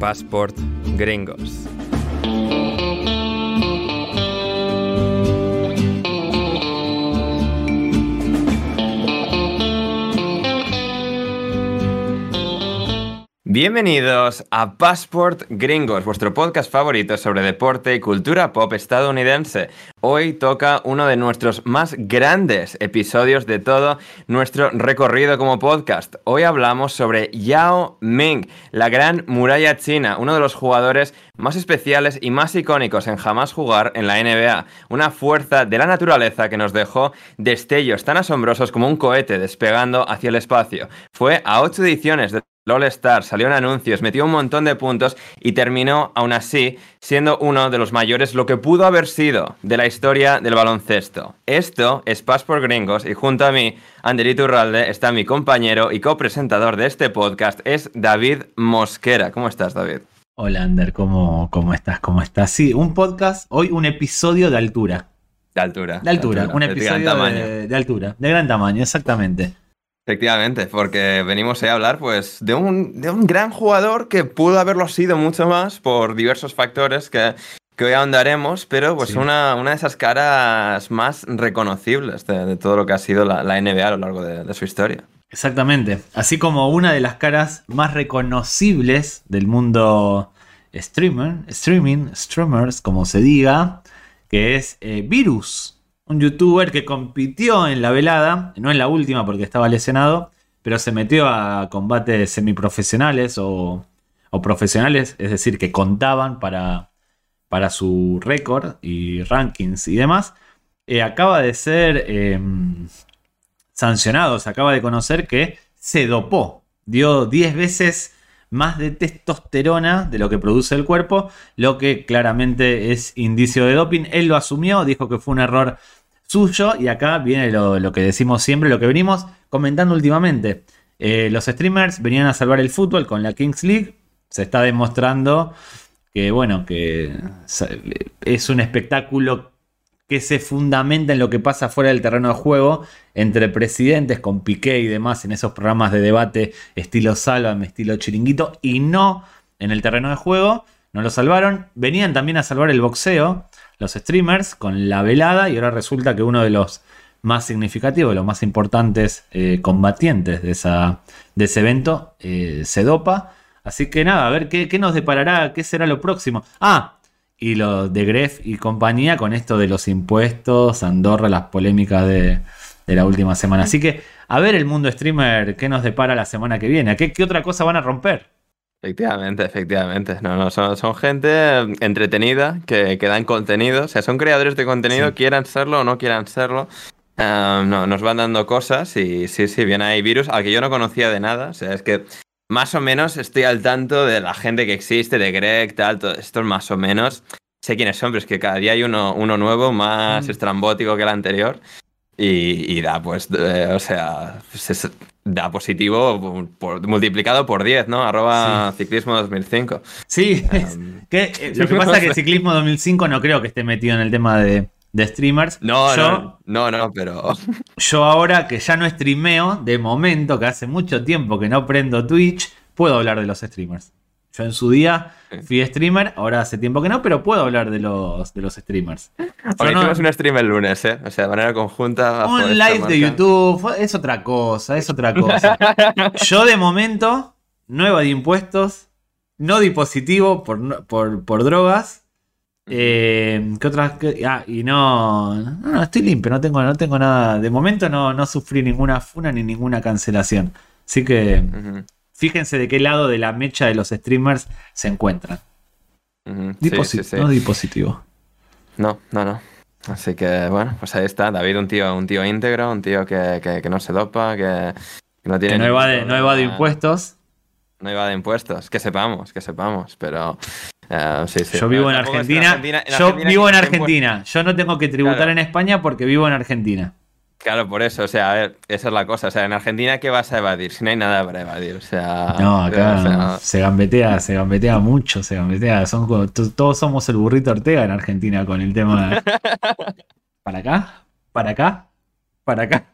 Passport Gringos. Bienvenidos a Passport Gringos, vuestro podcast favorito sobre deporte y cultura pop estadounidense. Hoy toca uno de nuestros más grandes episodios de todo nuestro recorrido como podcast. Hoy hablamos sobre Yao Ming, la gran muralla china, uno de los jugadores más especiales y más icónicos en jamás jugar en la NBA. Una fuerza de la naturaleza que nos dejó destellos tan asombrosos como un cohete despegando hacia el espacio. Fue a ocho ediciones de All Star, salió en anuncios, metió un montón de puntos y terminó, aún así, siendo uno de los mayores, lo que pudo haber sido de la historia del baloncesto. Esto es Paz por Gringos y junto a mí, Anderito Urralde, está mi compañero y copresentador de este podcast, es David Mosquera. ¿Cómo estás, David? Hola, Ander, ¿cómo, cómo estás? ¿Cómo estás? Sí, un podcast, hoy un episodio de altura. De altura. De altura, un episodio de, de altura, de gran tamaño, exactamente. Efectivamente, porque venimos a hablar pues de un, de un gran jugador que pudo haberlo sido mucho más por diversos factores que, que hoy ahondaremos, pero pues una, una, de esas caras más reconocibles de, todo lo que ha sido la, la NBA a lo largo de, de, su historia. Exactamente, así como una de las caras más reconocibles del mundo streamer, streaming, streamers, como se diga, que es eh, Virus un youtuber que compitió en la velada, no en la última porque estaba lesionado, pero se metió a combates semiprofesionales o, profesionales, es decir, que contaban para, para su récord y rankings y demás. Eh, acaba de ser eh, sancionado, se acaba de conocer que se dopó, dio 10 veces más de testosterona de lo que produce el cuerpo, lo que claramente es indicio de doping. Él lo asumió, dijo que fue un error suyo. Y acá viene lo, que decimos siempre, lo que venimos comentando últimamente. Eh, los streamers venían a salvar el fútbol con la Kings League. Se está demostrando que, bueno, que es un espectáculo que se fundamenta en lo que pasa fuera del terreno de juego entre presidentes con Piqué y demás en esos programas de debate estilo Sálvame, estilo Chiringuito y no en el terreno de juego. No lo salvaron. Venían también a salvar el boxeo los streamers con la velada y ahora resulta que uno de los más significativos, los más importantes eh, combatientes de, esa, de ese evento eh, se dopa. Así que nada, a ver ¿qué, qué, nos deparará, qué será lo próximo. Ah, y lo de Gref y compañía con esto de los impuestos, Andorra, las polémicas de, de la última semana. Así que a ver el mundo streamer, qué nos depara la semana que viene, qué, qué otra cosa van a romper. Efectivamente, efectivamente. No, no, son, son gente entretenida que, que, dan contenido. O sea, son creadores de contenido, sí. quieran serlo o no quieran serlo. Uh, no, nos van dando cosas y sí, sí, viene ahí virus al que yo no conocía de nada. O sea, es que más o menos estoy al tanto de la gente que existe, de Greg, tal, todo esto más o menos. Sé quiénes son, pero es que cada día hay uno, uno nuevo, más mm. estrambótico que el anterior. Y, y, da, pues, eh, o sea, se, da positivo por, multiplicado por 10, ¿no? Arroba sí. ciclismo 2005. Sí, um, que, lo que pasa es que ciclismo 2005 no creo que esté metido en el tema de, de streamers. No, yo, no, no, no, pero... Yo ahora que ya no streameo, de momento, que hace mucho tiempo que no prendo Twitch, puedo hablar de los streamers. Yo en su día fui streamer, ahora hace tiempo que no, pero puedo hablar de los, de los streamers. Porque no, un stream el lunes, ¿eh? O sea, de manera conjunta. Un live de YouTube, es otra cosa, es otra cosa. Yo de momento no evadí impuestos, no di positivo por, por, por drogas. Eh, ¿Qué otras? Qué? Ah, y no, no, no, estoy limpio, no tengo, no tengo nada. De momento no, no sufrí ninguna funa ni ninguna cancelación. Así que... Uh -huh fíjense de qué lado de la mecha de los streamers se encuentran. Uh -huh. Diposi sí, sí, sí. No dispositivo. No, no, no. Así que bueno, pues ahí está. David, un tío, un tío íntegro, un tío que, que, que no se dopa, que, que no tiene. Que no evade, no evade impuestos. No evade impuestos, que sepamos, que sepamos, pero. Uh, sí, sí. Yo vivo en Argentina. En Argentina en yo vivo en Argentina. Yo no tengo que tributar claro. en España porque vivo en Argentina. Claro, por eso, o sea, a ver, esa es la cosa. O sea, en Argentina, ¿qué vas a evadir? Si no hay nada para evadir, o sea. No, acá o sea, se gambetea, se gambetea mucho, se gambetea. Son, todos somos el burrito Ortega en Argentina con el tema. ¿Para acá? ¿Para acá? ¿Para acá?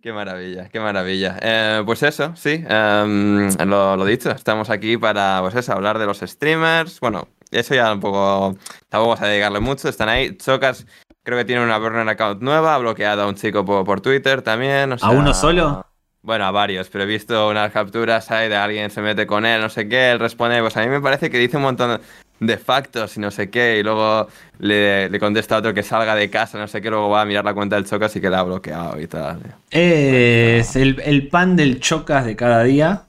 Qué maravilla, qué maravilla. Eh, pues eso, sí, em, lo, lo, dicho, estamos aquí para pues eso, hablar de los streamers. Bueno, eso ya un poco, tampoco vamos a dedicarle mucho, están ahí. Chocas, creo que tiene una burner account nueva, ha bloqueado a un chico por, por Twitter también. ¿A uno solo? Bueno, a varios, pero he visto unas capturas ahí de alguien se mete con él, no sé qué, él responde, pues a mí me parece que dice un montón de factos y no sé qué, y luego le, le, contesta a otro que salga de casa, no sé qué, luego va a mirar la cuenta del Chocas y que la ha bloqueado y tal. Es el, el pan del Chocas de cada día.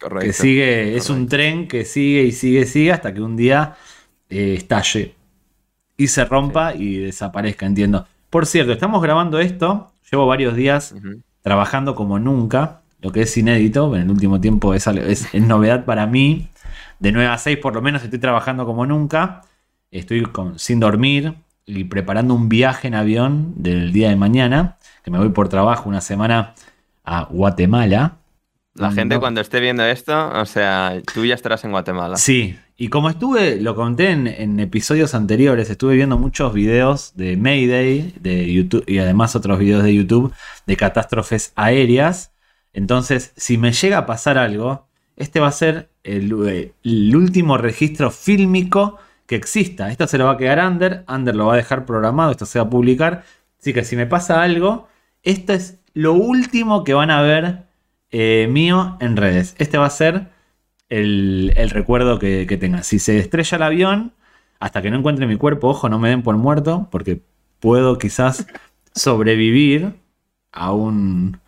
Correcto. Que sigue, es un tren que sigue y sigue y sigue hasta que un día eh, estalle y se rompa sí. y desaparezca, entiendo. Por cierto, estamos grabando esto, llevo varios días uh -huh. trabajando como nunca, lo que es inédito, en el último tiempo es, es, es novedad para mí. De 9 a 6 por lo menos estoy trabajando como nunca. Estoy con, sin dormir y preparando un viaje en avión del día de mañana, que me voy por trabajo una semana a Guatemala. La gente no. cuando esté viendo esto, o sea, tú ya estarás en Guatemala. Sí, y como estuve, lo conté en, en, episodios anteriores, estuve viendo muchos videos de Mayday de YouTube y además otros videos de YouTube de catástrofes aéreas. Entonces, si me llega a pasar algo, este va a ser el, el, último registro fílmico que exista. Esto se lo va a quedar Under, Under lo va a dejar programado, esto se va a publicar. Así que si me pasa algo, esto es lo último que van a ver eh, mío en redes. Este va a ser el, el recuerdo que, que, tenga. Si se estrella el avión, hasta que no encuentre mi cuerpo, ojo, no me den por muerto, porque puedo quizás sobrevivir a un...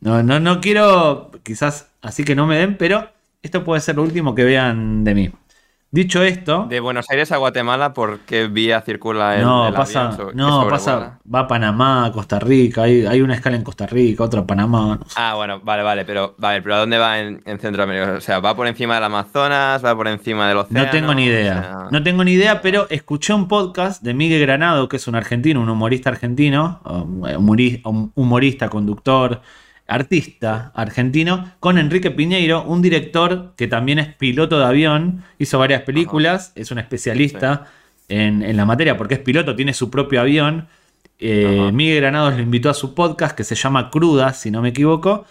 No, no, no quiero, quizás así que no me den, pero esto puede ser lo último que vean de mí. Dicho esto. De Buenos Aires a Guatemala, ¿por qué vía circula el, no, el pasa, avión? No, pasa, va a Panamá, Costa Rica, hay, hay, una escala en Costa Rica, otra en Panamá. No sé. Ah, bueno, vale, vale, pero, vale, pero ¿a dónde va en, en, Centroamérica? O sea, ¿va por encima del Amazonas? ¿Va por encima del océano? No tengo ni idea. O sea... No tengo ni idea, pero escuché un podcast de Miguel Granado, que es un argentino, un humorista argentino, un humorista, conductor, artista argentino, con Enrique Piñeiro, un director que también es piloto de avión, hizo varias películas, Ajá. es un especialista sí. en, en, la materia porque es piloto, tiene su propio avión. Eh, Miguel Granados lo invitó a su podcast que se llama Cruda, si no me equivoco.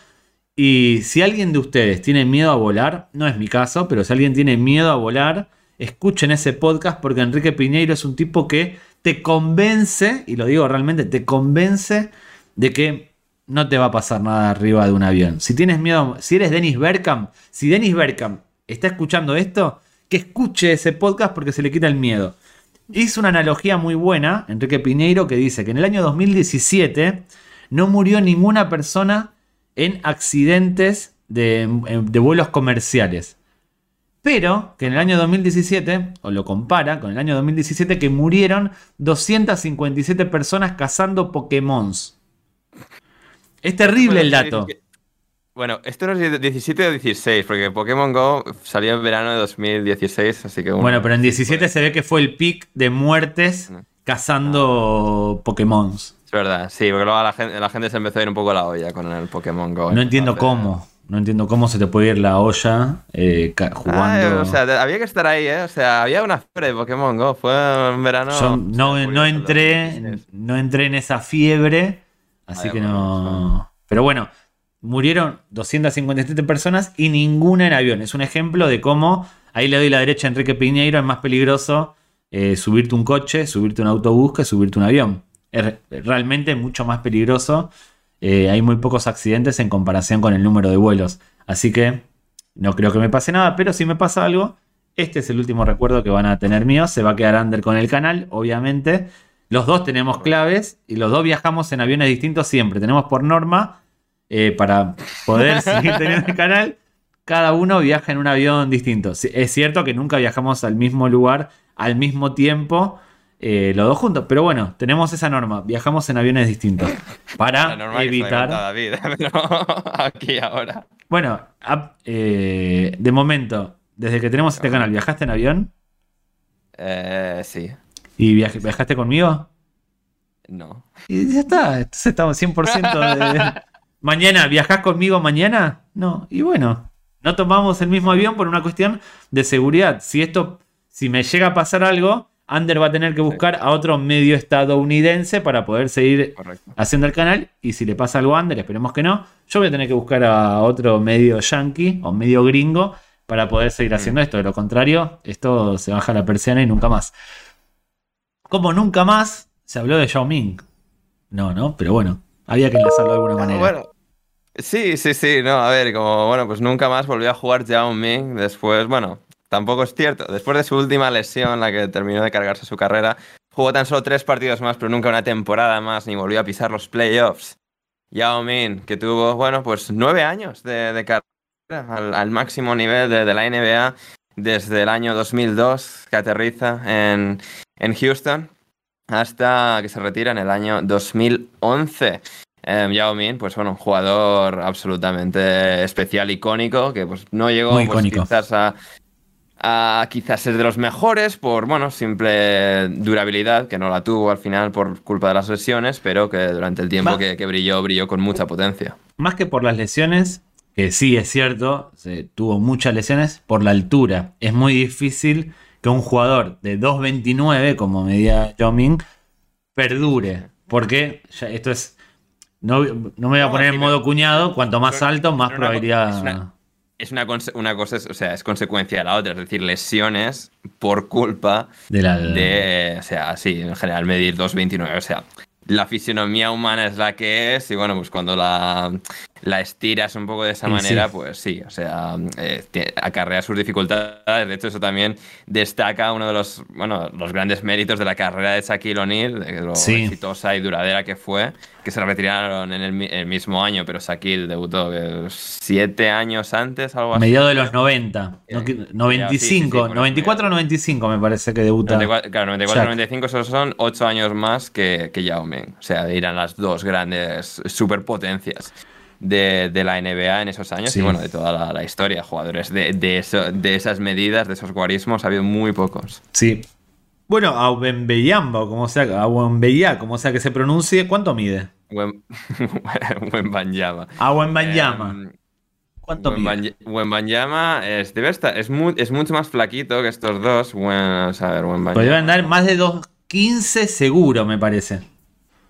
Y si alguien de ustedes tiene miedo a volar, no es mi caso, pero si alguien tiene miedo a volar, escuchen ese podcast porque Enrique Piñeiro es un tipo que te convence, y lo digo realmente, te convence de que no te va a pasar nada arriba de un avión. Si tienes miedo, si eres Dennis Bergkamp, si Dennis Bergkamp está escuchando esto, que escuche ese podcast porque se le quita el miedo. Hizo una analogía muy buena, Enrique Piñeiro, que dice que en el año 2017 no murió ninguna persona en accidentes de, de vuelos comerciales. Pero que en el año 2017, o lo compara con el año 2017, que murieron 257 personas cazando Pokémon. Es terrible el dato. Bueno, esto no es 17 o 16, porque Pokémon Go salió en verano de 2016, así que... Bueno, bueno pero en 17 se ve que fue el pic de muertes no. cazando no. Pokémon. Es verdad, sí, porque luego la gente, la gente, se empezó a ir un poco a la olla con el Pokémon Go. No entiendo cómo. No entiendo cómo se te puede ir la olla eh, jugando. Ah, o sea, había que estar ahí, ¿eh? O sea, había una fiebre de Pokémon Go. Fue en verano. Yo no, no entré, no entré en esa fiebre, así Ay, que no. Pero bueno, murieron 257 personas y ninguna en avión. Es un ejemplo de cómo, ahí le doy la derecha a Enrique Piñeiro, es más peligroso eh, subirte un coche, subirte un autobús que subirte un avión. Es realmente mucho más peligroso. Eh, hay muy pocos accidentes en comparación con el número de vuelos. Así que no creo que me pase nada, pero si me pasa algo, este es el último recuerdo que van a tener mío. Se va a quedar under con el canal, obviamente. Los dos tenemos claves y los dos viajamos en aviones distintos siempre. Tenemos por norma, eh, para poder seguir teniendo el canal, cada uno viaja en un avión distinto. Es cierto que nunca viajamos al mismo lugar al mismo tiempo. Eh, los dos juntos, pero bueno, tenemos esa norma, viajamos en aviones distintos para evitar. David, pero aquí ahora. Bueno, eh, de momento, desde que tenemos este canal, ¿viajaste en avión? Eh, sí. ¿Y viaj viajaste conmigo? No. Y ya está, entonces estamos 100% de... mañana, ¿viajás conmigo mañana? No, y bueno, no tomamos el mismo avión por una cuestión de seguridad. Si esto, si me llega a pasar algo, Ander va a tener que buscar a otro medio estadounidense para poder seguir Correcto. haciendo el canal. Y si le pasa algo a Ander, esperemos que no, yo voy a tener que buscar a otro medio yankee o medio gringo para poder seguir haciendo esto. De lo contrario, esto se baja la persiana y nunca más. Como nunca más se habló de Yao Ming. No, no, pero bueno, había que enlazarlo de alguna Ah, manera. bueno. Sí, sí, sí, no, a ver, como, bueno, pues nunca más volvió a jugar Yao Ming después, bueno, tampoco es cierto, después de su última lesión, la que terminó de cargarse su carrera, jugó tan solo tres partidos más, pero nunca una temporada más, ni volvió a pisar los playoffs. Yao Ming, que tuvo, bueno, pues nueve años de, de carrera al, al máximo nivel de, de la NBA desde el año 2002, que aterriza en, en Houston, hasta que se retira en el año 2011. Eh, Yao Ming, pues bueno, un jugador absolutamente especial, icónico, que pues no llegó pues, quizás a, a quizás ser de los mejores por, bueno, simple durabilidad, que no la tuvo al final por culpa de las lesiones, pero que durante el tiempo que brilló, brilló con mucha potencia. Más que por las lesiones, que sí es cierto, se tuvo muchas lesiones, por la altura. Es muy difícil que un jugador de 2.29, como medía Yao Ming, perdure. Porque ya esto es. No, no me voy a No, poner en modo cuñado, cuanto más alto, más probabilidad. es una- Es una, cosa, es- o sea, es consecuencia de la otra, es decir, lesiones por culpa de la, de, o sea, sí, en general medir 2.29, o sea, la fisionomía humana es la que es y bueno, pues cuando la, la estiras un poco de esa Sí, manera, sí. pues sí, o sea, eh, acarrea sus dificultades, de hecho eso también destaca uno de los, bueno, los grandes méritos de la carrera de Shaquille O'Neal, de lo Sí. exitosa y duradera que fue, que se retiraron en el, el mismo año, pero Shaquille debutó eh, siete años antes, algo así. mediados de los 90. Ya, no, que- ya, sí, sí, 95, por eso 94 95 me parece que debuta. 94, claro, 94 Shaq. 95 esos son 8 años más que, que Yao Ming. O sea, eran las dos grandes superpotencias de, de la NBA en esos años Sí. y bueno, de toda la, la historia. Jugadores de, de, eso- de esas medidas, de esos guarismos, ha habido muy pocos. Sí. Bueno, Aubameyang, o como sea, Aubameyang, como sea que se pronuncie, ¿cuánto mide? Buen, buen Banyama. Em, ¿Cuánto mide? Banyama es, debe estar, es, mu- es mucho más flaquito que estos dos. Buen, a ver, Pues debe Wembanyama. andar más de 2.15 seguro, me parece.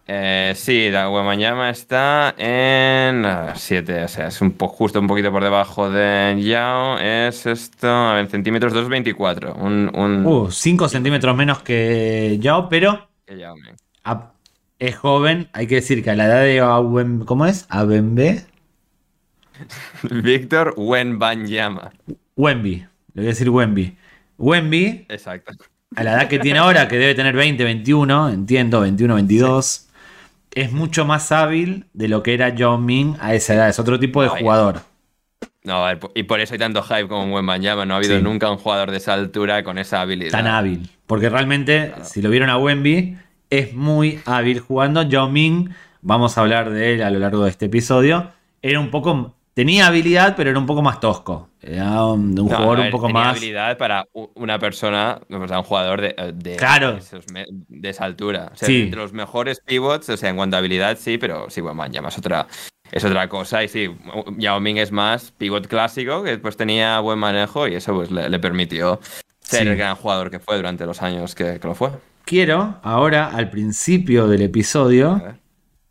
Eh, sí, la Wembanyama está en 7, o sea, es un po- justo un poquito por debajo de Yao. Es esto, a ver, en centímetros 2.24. Un, un Uh, 5 centímetros menos que Yao, pero que Yao a- es joven. Hay que decir que a la edad de Aubameyang, ¿cómo es? Abembe. Víctor Wembanyama. Wemby. Le voy a decir Wemby. Wemby, Exacto. a la edad que tiene ahora, que debe tener 20, 21, entiendo, 21, 22, es mucho más hábil de lo que era Yao Ming a esa edad. Es otro tipo de jugador. No, y por eso hay tanto hype como Wembanyama. No ha habido Sí. nunca un jugador de esa altura con esa habilidad. tan hábil. Porque realmente, si lo vieron a Wemby, es muy hábil jugando. Yao Ming, vamos a hablar de él a lo largo de este episodio, era un poco. Tenía habilidad, pero era un poco más tosco. Era un, un No, jugador ver, un poco tenía más. habilidad para una persona, o sea, un jugador de, de, Claro. de esa altura. O sea, Sí. entre los mejores pivots, o sea, en cuanto a habilidad, sí, pero sí, bueno, man, es otra, es otra cosa. Y sí, Yao Ming es más pivot clásico, que pues tenía buen manejo y eso pues le, le permitió ser Sí. el gran jugador que fue durante los años que, que lo fue. Quiero ahora, al principio del episodio,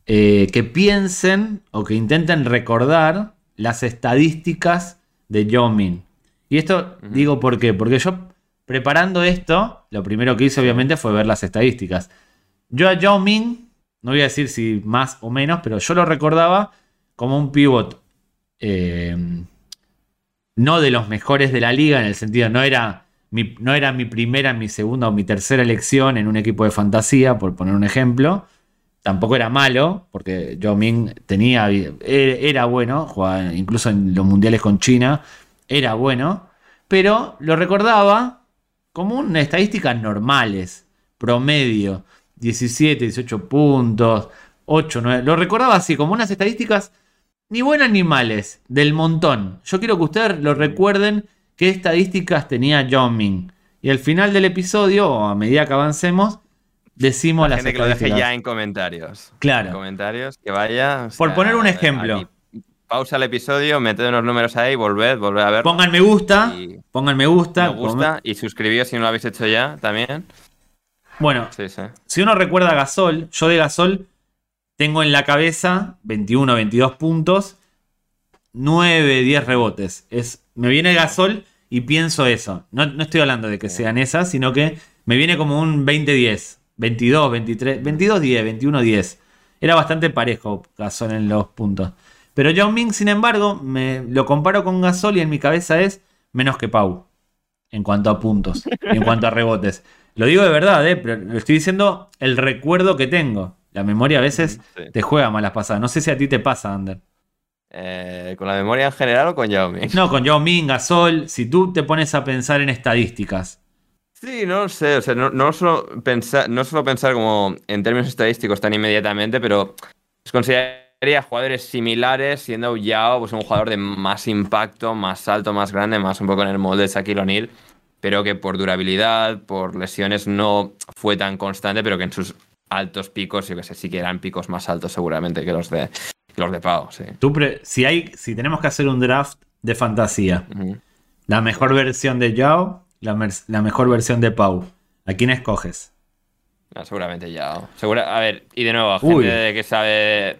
eh, que piensen o que intenten recordar las estadísticas de Yao Ming. Y esto digo por qué, porque yo preparando esto, lo primero que hice obviamente fue ver las estadísticas. Yo a Yao Ming, no voy a decir si más o menos, pero yo lo recordaba como un pivot eh, no de los mejores de la liga, en el sentido, no era, mi, no era mi primera, mi segunda o mi tercera elección en un equipo de fantasía, por poner un ejemplo. Tampoco era malo, porque Yao Ming tenía, era, era bueno, jugaba incluso en los mundiales con China, era bueno, pero lo recordaba como unas estadísticas normales, promedio, 17, 18 puntos, 8, 9, lo recordaba así, como unas estadísticas ni buenas ni males, del montón. Yo quiero que ustedes lo recuerden qué estadísticas tenía Yao Ming. Y al final del episodio, o a medida que avancemos, decimos La las gente que lo deje ya en comentarios. Claro. En comentarios, que vaya. Por sea, poner un ejemplo. aquí. Pausa el episodio, meted unos números ahí, volved, volved a ver. Pongan me gusta, Y- pongan me gusta, me gusta y suscribíos si no lo habéis hecho ya también. Bueno, Sí, sí. si uno recuerda a Gasol, yo de Gasol tengo en la cabeza 21, 22 puntos, 9, 10 rebotes. Es, me viene Gasol y pienso eso. No, no estoy hablando de que sean esas, sino que me viene como un 20-10, 22, 23, 22-10, 21-10. Era bastante parejo Gasol en los puntos. Pero Yao Ming, sin embargo, me lo comparo con Gasol y en mi cabeza es menos que Pau. En cuanto a puntos, en cuanto a rebotes. Lo digo de verdad, ¿eh? pero lo estoy diciendo el recuerdo que tengo. La memoria a veces Sí. te juega malas pasadas. No sé si a ti te pasa, Ander. Eh, ¿Con la memoria en general o con Yao Ming? No, con Yao Ming, Gasol, si tú te pones a pensar en estadísticas. Sí, no lo sé, o sea, no, no solo pensar, no solo pensar como en términos estadísticos tan inmediatamente, pero consideraría jugadores similares, siendo Yao pues, un jugador de más impacto, más alto, más grande, más un poco en el molde de Shaquille O'Neal, pero que por durabilidad, por lesiones no fue tan constante, pero que en sus altos picos, yo que sé, sí que eran picos más altos seguramente que los de, que los de Pau, sí. Tú pre- si, hay, si tenemos que hacer un draft de fantasía, la mejor versión de Yao, la, la mejor versión de Pau, ¿a quién escoges? No, seguramente Yao. Segura, a ver, y de nuevo, Uy. gente de que sabe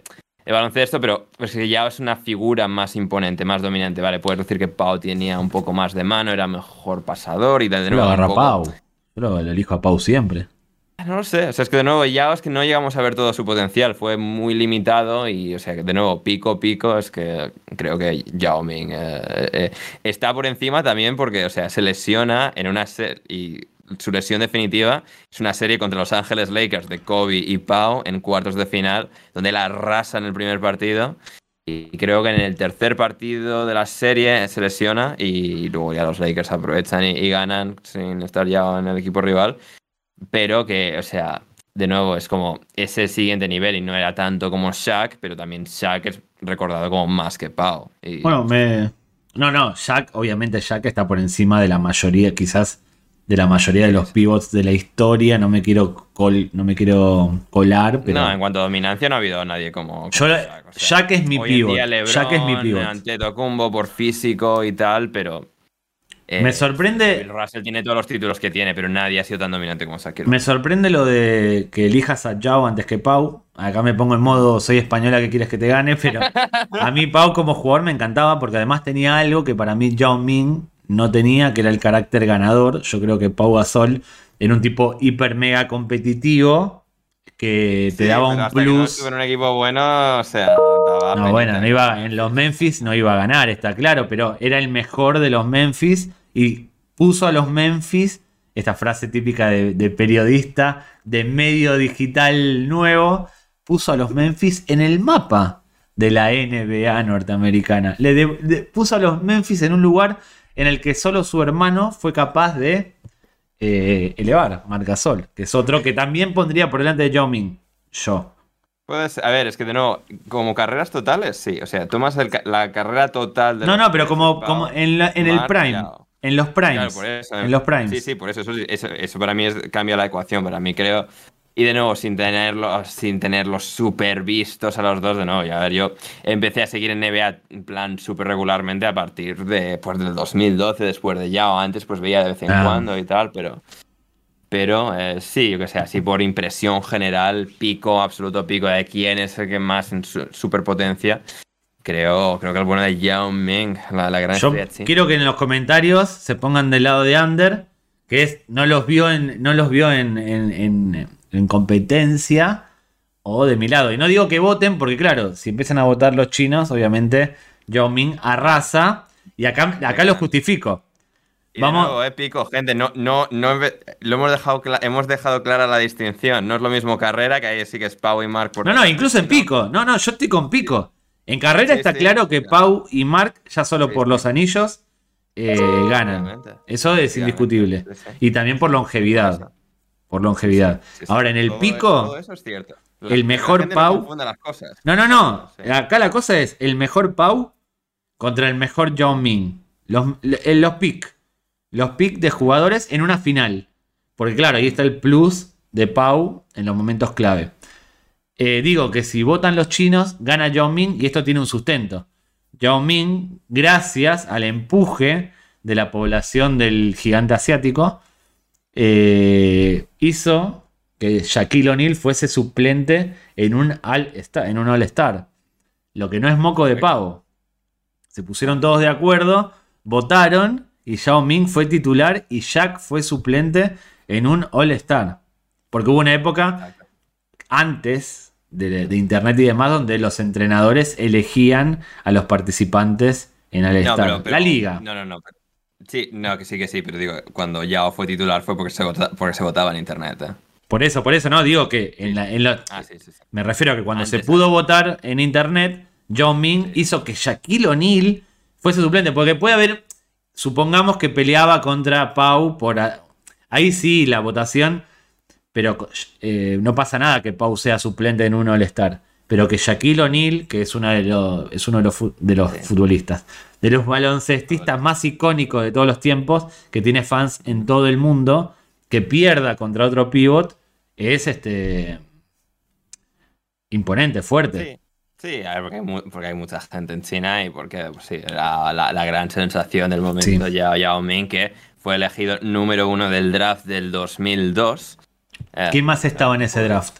el baloncesto, pero pues que Yao es una figura más imponente, más dominante, ¿vale? Puedes decir que Pau tenía un poco más de mano, era mejor pasador y de Yo lo nuevo. un agarro a poco- Pau. Yo lo, lo elijo a Pau siempre. No lo sé, o sea, es que de nuevo Yao es que no llegamos a ver todo su potencial, fue muy limitado y, o sea, de nuevo, pico, pico, es que creo que Yao Ming eh, eh, está por encima también porque, o sea, se lesiona en una y su lesión definitiva es una serie contra Los Ángeles Lakers de Kobe y Pau en cuartos de final, donde la arrasa en el primer partido. Y creo que en el tercer partido de la serie se lesiona y luego ya los Lakers aprovechan y, y ganan sin estar ya en el equipo rival. Pero que, o sea, de nuevo es como ese siguiente nivel y no era tanto como Shaq, pero también Shaq es recordado como más que Pau. Y, Bueno, me. No, no, Jack, obviamente Jack está por encima de la mayoría, quizás de la mayoría de los pivots de la historia. No me quiero col- no me quiero colar, pero. no, en cuanto a dominancia no ha habido nadie como, como Yo- Shaq. o sea, Shaq es mi pivot, LeBron, Shaq es mi pivot. Antetokounmpo por físico y tal, pero... eh, me sorprende. Bill Russell tiene todos los títulos que tiene, pero nadie ha sido tan dominante como Shaquille. Me sorprende lo de que elijas a Yao antes que Pau. Acá me pongo en modo soy española que quieres que te gane, pero a mí Pau como jugador me encantaba porque además tenía algo que para mí Yao Ming no tenía, que era el carácter ganador. Yo creo que Pau Gasol era un tipo hiper mega competitivo que te Sí, daba pero un hasta que no plus. un equipo bueno, o sea, No, bueno, no iba, en los Memphis no iba a ganar, está claro, pero era el mejor de los Memphis y puso a los Memphis, esta frase típica de, de periodista de medio digital nuevo, puso a los Memphis en el mapa de la NBA norteamericana. Le de- de- puso a los Memphis en un lugar en el que solo su hermano fue capaz de eh, elevar, Marcasol, que es otro que también pondría por delante de Yao Ming. Yo. Pues, a ver, es que de nuevo, como carreras totales, sí. O sea, tomas el la carrera total de No, no, pero como, como en, la- en el prime. En los primes. Claro, por eso, en los primes. Sí, sí, por eso. Eso, eso, eso para mí es, cambia la ecuación. Para mí creo. Y de nuevo, sin tenerlo, sin tenerlos súper vistos a los dos, de nuevo. Y a ver, yo empecé a seguir en NBA en plan súper regularmente a partir de, pues, del 2012, después de ya o antes, pues veía de vez en Ah. cuando y tal, pero. Pero eh, sí, yo que sé, así por impresión general, pico, absoluto pico de quién es el que más en su superpotencia. Creo, creo que el bueno de Yao Ming, la, la gran Yo estrella, sí. quiero que en los comentarios se pongan del lado de Under, que es no los vio en, no los vio en, en- en- en competencia o de mi lado. Y no digo que voten, porque claro, si empiezan a votar los chinos, obviamente Yao Ming arrasa. Y acá, acá lo justifico. Y Vamos- nuevo, épico, gente, no, no, no, lo hemos dejado, hemos dejado clara la distinción. No es lo mismo carrera, que ahí sí que es Pau y Mark. por No, no, incluso en pico. No, no, yo estoy con pico. En carrera está claro que Pau y Mark, ya solo por los anillos, eh, ganan. Eso es indiscutible. Y también por longevidad. Por longevidad. Ahora, en el todo pico. eso- todo eso es cierto. El mejor Pau- No. No, no. Acá la cosa es el mejor Pau contra el mejor Yao Ming. Los, le- los pick. Los pick de jugadores en una final. Porque claro, ahí está el plus de Pau en los momentos clave. Eh, digo que si votan los chinos, gana Yao Ming y esto tiene un sustento. Yao Ming, gracias al empuje de la población del gigante asiático, eh, hizo que Shaquille O'Neal fuese suplente en un All-Star. En un All -Star. Lo que no es moco de pavo. Se pusieron todos de acuerdo, votaron y Yao Ming fue titular y Shaq fue suplente en un All-Star. Porque hubo una época antes de, Internet y demás donde los entrenadores elegían a los participantes en All-Star. la liga. No, no, no. Sí, no, que sí, que sí, pero digo, cuando Yao fue titular fue porque se, porque se votaba en Internet. ¿eh? Por eso, por eso, no, digo que en la, ah, me refiero a que cuando se pudo votar en Internet, Yao Ming hizo que Shaquille O'Neal fuese suplente, porque puede haber, supongamos que peleaba contra Pau por... ahí sí, la votación pero eh, no pasa nada que Pau sea suplente en un All-Star. Pero que Shaquille O'Neal, que es, una de los, es uno de los, de los futbolistas, de los baloncestistas más icónicos de todos los tiempos, que tiene fans en todo el mundo, que pierda contra otro pivot, es este imponente, fuerte. Sí. porque, hay mucha gente en China y porque pues sí, la, la, gran sensación del momento ya Yao Ming, que fue elegido número uno del draft del 2002 eh, ¿Quién más estaba en ese draft?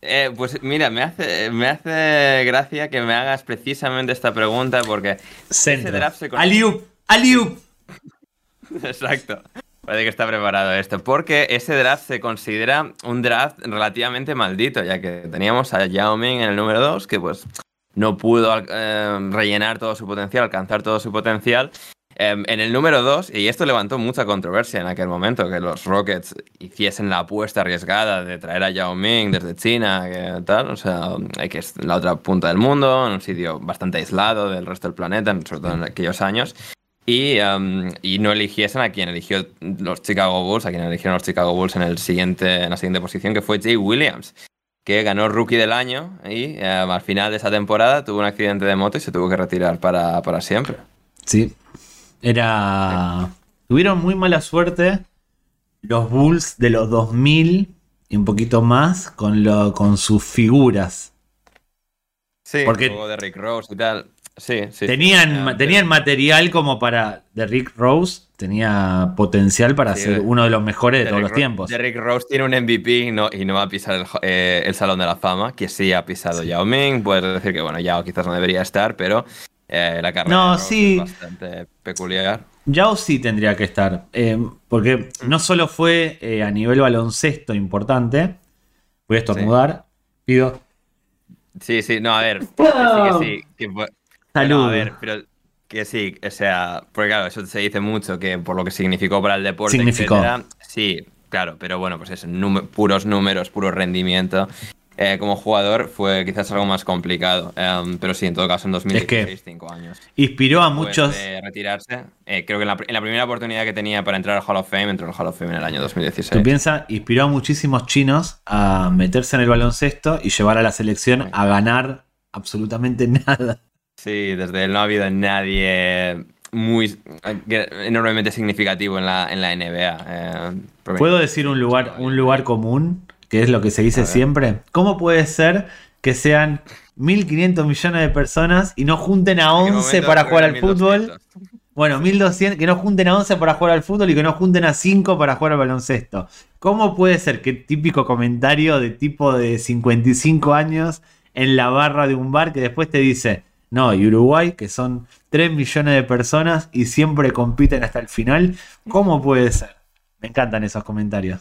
Eh, pues mira, me hace, me hace gracia que me hagas precisamente esta pregunta porque ese draft se Aliup, Aliup. Exacto. Parece que está preparado esto. Porque ese draft se considera un draft relativamente maldito, ya que teníamos a Yao Ming en el número 2, que pues no pudo eh, rellenar todo su potencial, alcanzar todo su potencial. Em, en el número 2, y esto levantó mucha controversia en aquel momento, que los Rockets hiciesen la apuesta arriesgada de traer a Yao Ming desde China, que tal, o sea, que es la otra punta del mundo, en un sitio bastante aislado del resto del planeta, sobre todo en aquellos años, y, em, y no eligiesen a quien eligió los Chicago Bulls, a quien eligieron los Chicago Bulls en, el siguiente, en la siguiente posición, que fue Jay Williams que ganó Rookie del Año y em, al final de esa temporada tuvo un accidente de moto y se tuvo que retirar para, para siempre. Sí, era. Tuvieron muy mala suerte los Bulls de los 2000 y un poquito más con, lo, con sus figuras. Sí, porque de Rick Rose y tal. Sí, sí. Tenían, tenían material como para. De Rick Rose tenía potencial para ser uno de los mejores de, todos los tiempos. De Rick Rose tiene un MVP y no, y no va a pisar el, eh, el, Salón de la Fama, que sí ha pisado Yao Ming. Puedes decir que, bueno, Yao quizás no debería estar, pero eh, la carrera no, sí. es bastante peculiar. Yao sí tendría que estar, eh, porque no solo fue eh, a nivel baloncesto importante, voy a estornudar, pido... Sí, sí, no, a ver, que sí, Salud. a ver, pero que sí, o sea, porque claro, eso se dice mucho, que por lo que significó para el deporte, significó. sí, claro, pero bueno, pues es puros números, puro rendimiento. Eh, como jugador fue quizás algo más complicado. Em, pero sí, en todo caso, en 2016, cinco años. Inspiró a muchos. De retirarse. Eh, creo que en la, primera oportunidad que tenía para entrar al Hall of Fame, entró al Hall of Fame en el año 2016. Tú piensas, inspiró a muchísimos chinos a meterse en el baloncesto y llevar a la selección a ganar absolutamente nada. Sí, desde él no ha habido nadie muy enormemente significativo en la, en la NBA. Eh, ¿Puedo decir un lugar, un lugar común? Que es lo que se dice siempre. ¿Cómo puede ser que sean 1.500 millones de personas y no junten a 11 para jugar al fútbol? Bueno, 1.200, que no junten a 11 para jugar al fútbol y que no junten a 5 para jugar al baloncesto. ¿Cómo puede ser que típico comentario de tipo de 55 años en la barra de un bar que después te dice, no, y Uruguay, que son 3 millones de personas y siempre compiten hasta el final, ¿cómo puede ser? Me encantan esos comentarios.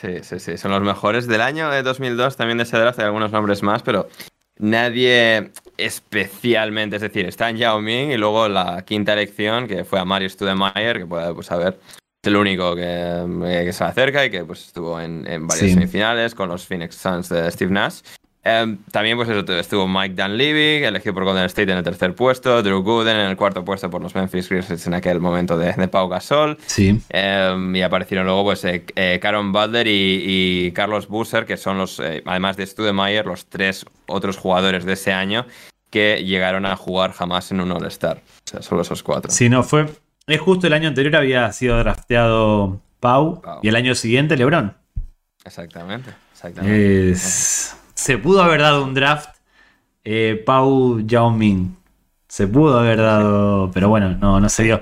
Sí, sí, sí. Son los mejores del año de 2002, también de ese draft, hay algunos nombres más, pero nadie especialmente. Es decir, está en Yao Ming y luego la quinta elección, que fue a Marius Studemeyer, que puede pues, saber. Es el único que, eh, se acerca y que pues, estuvo en, varias semifinales con los Phoenix Suns de Steve Nash. Em, también pues eso, estuvo Mike Dunleavy, elegido por Golden State en el tercer puesto, Drew Gooden en el cuarto puesto por los Memphis Grizzlies en aquel momento de, Pau Gasol. Sí. Em, y aparecieron luego pues eh, eh, Karen Butler y, Carlos Busser, que son los, eh, además de Studemeyer, los tres otros jugadores de ese año que llegaron a jugar jamás en un All-Star. O sea, solo esos cuatro. Sí, no, fue... Es justo el año anterior había sido drafteado Pau, y el año siguiente LeBron. Exactamente, exactamente. Es se pudo haber dado un draft eh, Pau Yao Ming. Se pudo haber dado, pero bueno, no, no se dio.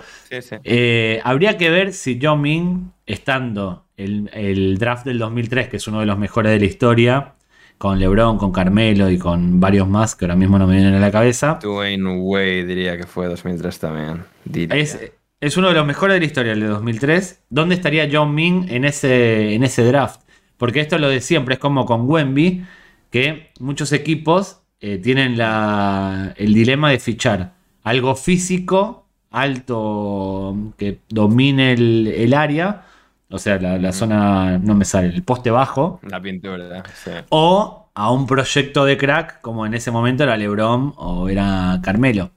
Eh, habría que ver si Yao Ming, estando el, el draft del 2003, que es uno de los mejores de la historia, con LeBron, con Carmelo y con varios más que ahora mismo no me vienen a la cabeza. Dwayne Wade diría que fue 2003 también. diría. Es, es uno de los mejores de la historia, el de 2003. ¿Dónde estaría John Ming en ese, en ese draft? Porque esto es lo de siempre, es como con Wemby, que muchos equipos eh, tienen la- el dilema de fichar algo físico, alto, que domine el, el área, o sea, la, la zona, no me sale, el poste bajo, La pintura, sí. o a un proyecto de crack, como en ese momento era LeBron o era Carmelo.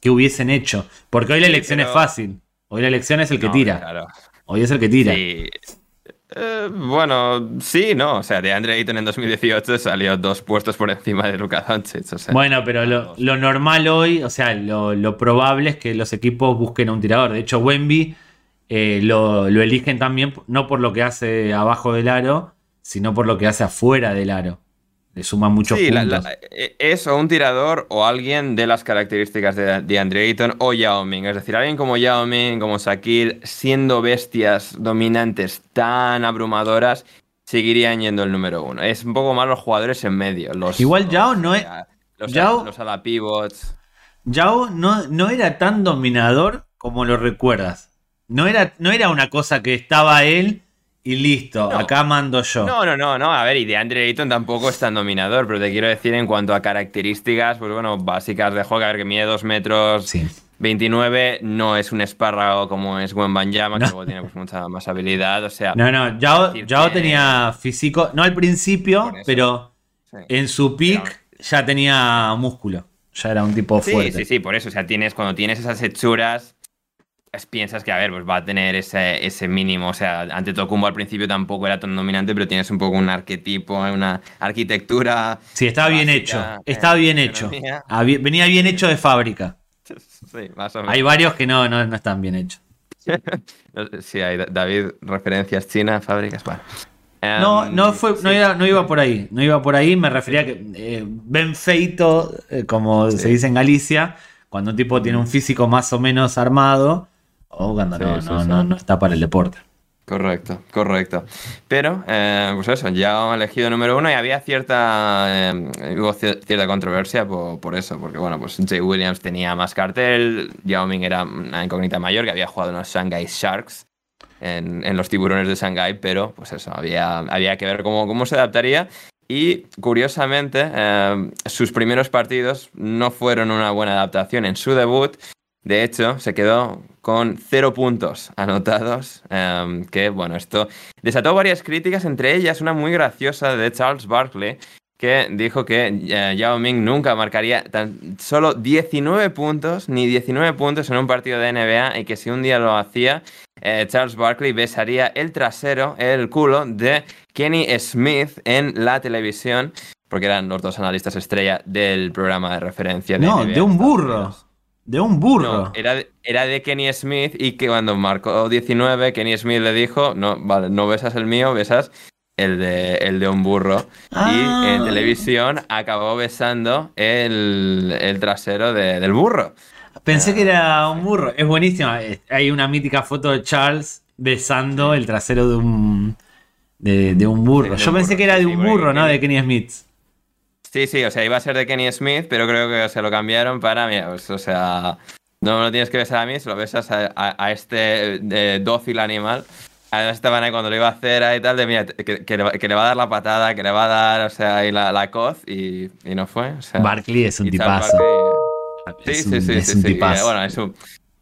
¿Qué hubiesen hecho? Porque hoy la Sí, elección pero- es fácil. Hoy la elección es el que No, tira. claro. Hoy es el que tira. Sí. Eh, bueno, sí, no. O sea, de Andre Ayton en 2018 salió dos puestos por encima de Luka Doncic. O sea, Bueno, pero lo, normal hoy, o sea, lo, lo probable es que los equipos busquen a un tirador. De hecho, Wemby eh, lo, lo eligen también no por lo que hace abajo del aro, sino por lo que hace afuera del aro. Le suman muchos Sí, puntos. la- eh, es o un tirador o alguien de las características de, de Andre Ayton o Yao Ming. Es decir, alguien como Yao Ming, como Sakir, siendo bestias dominantes tan abrumadoras, seguirían yendo el número uno. Es un poco más los jugadores en medio. Los, Igual los- Yao no es- Los, Yao- los ala pivots. Yao no, no era tan dominador como lo recuerdas. No era, no era una cosa que estaba él y listo, No. acá mando yo. No, no, no, no. A ver, y de Andre Ayton tampoco es tan dominador, pero te quiero decir en cuanto a características, pues bueno, básicas de juego, a ver, que mide 2 metros Sí. 29, no es un espárrago como es Wembanyama, No. que luego tiene pues, mucha más habilidad, o sea... No, no, Yao, Yao tenía físico, no al principio, pero sí. en su peak ya tenía músculo. Ya era un tipo Sí, fuerte. sí, sí, por eso, o sea, tienes, cuando tienes esas hechuras, piensas que, a ver, pues va a tener ese, ese mínimo, o sea, ante Tocumbo al principio tampoco era tan dominante, pero tienes un poco un arquetipo, una arquitectura... Sí, estaba bien hecho. básica, Estaba eh, bien hecho. Había- venía bien hecho de fábrica. Sí, más o menos. Hay varios que no, no, no están bien hechos. Sí, hay, David, referencias China, fábricas, bueno. No, Em, no fue, no, era- no iba por ahí. No iba por ahí. Me refería a que eh, Ben Feito, eh, como se dice en Galicia, cuando un tipo tiene un físico más o menos armado, o cuando Sí, no, sí, no, sí. no, no está para el deporte. Correcto, correcto. Pero, eh, pues eso, ya han elegido número uno y había cierta, eh, hubo cierta controversia por, por eso, porque bueno, pues Jay Williams tenía más cartel, Yao Ming era una incógnita mayor que había jugado en los Shanghai Sharks, en, en los tiburones de Shanghai, pero pues eso, había, había que ver cómo, cómo se adaptaría. Y curiosamente, eh, sus primeros partidos no fueron una buena adaptación en su debut. De hecho, se quedó con cero puntos anotados. em, que bueno, esto desató varias críticas, entre ellas una muy graciosa de Charles Barkley, que dijo que eh, Yao Ming nunca marcaría tan solo 19 puntos, ni 19 puntos en un partido de NBA, y que si un día lo hacía, eh, Charles Barkley besaría el trasero, el culo de Kenny Smith en la televisión, porque eran los dos analistas estrella del programa de referencia. De No, NBA de un burro. Unidos. De un burro. No, era, de- era de Kenny Smith y que cuando marcó 19, Kenny Smith le dijo, no, vale, no besas el mío, besas el de, el de un burro. Ah. Y en televisión acabó besando el, el trasero de- del burro. Pensé que era un burro. Es buenísima. Eh, Hay una mítica foto de Charles besando el trasero de un, de, de un burro. Yo pensé que era de un burro, ¿no? De Kenny Smith. Sí, sí, o sea, iba a ser de Kenny Smith, pero creo que se lo cambiaron para, mira, pues, o sea, no lo tienes que besar a mí, se lo besas a, a- a este eh, dócil animal. Además estaban ahí cuando lo iba a hacer ahí tal, de mira, que, que le, va- que le va a dar la patada, que le va a dar, o sea, ahí la, la coz y, y no fue. O sea, Barkley es un y tipazo. Barkley- Sí, Es sí, un- sí, es sí, un sí. tipazo. Eh, Bueno, es un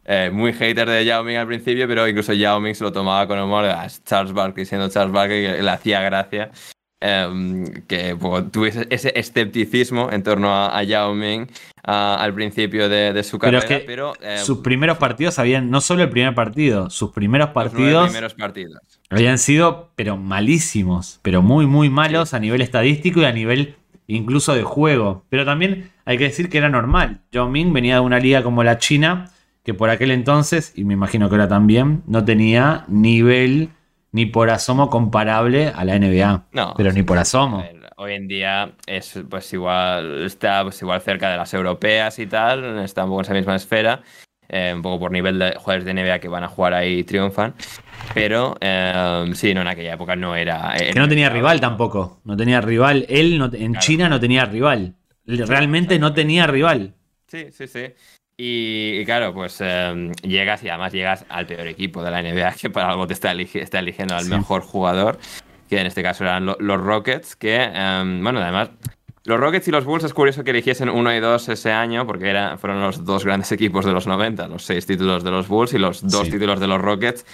eh, muy hater de Yao Ming al principio, pero incluso Yao Ming se lo tomaba con humor. Es Charles Barkley siendo Charles Barkley, que le hacía gracia. Em, que pues, tuviese ese escepticismo en torno a, a Yao Ming al principio de, de su Pero carrera. es que pero eh, Sus primeros partidos habían, no solo el primer partido, sus primeros partidos primeros partidos. habían sido, pero malísimos, pero muy, muy malos a nivel estadístico y a nivel incluso de juego. Pero también hay que decir que era normal. Yao Ming venía de una liga como la China, que por aquel entonces, y me imagino que ahora también, no tenía nivel ni por asomo comparable a la NBA. No, pero sí, ni por asomo. Hoy en día es pues igual, está pues igual cerca de las europeas y tal, está un poco en esa misma esfera, eh, un poco por nivel de jugadores de NBA que van a jugar ahí y triunfan. Pero eh, sí, no, en aquella época no era. que no tenía rival tampoco. No tenía rival. Él no, en China no tenía rival. Realmente no tenía rival. Sí, sí, sí. Y, claro, pues em, llegas y además llegas al peor equipo de la NBA, que para algo te está, está eligiendo al mejor jugador, que en este caso eran los Rockets, que, em, bueno, además, los Rockets y los Bulls es curioso que eligiesen uno y dos ese año, porque fueron los dos grandes equipos de los 90, los seis títulos de los Bulls y los dos títulos de los Rockets,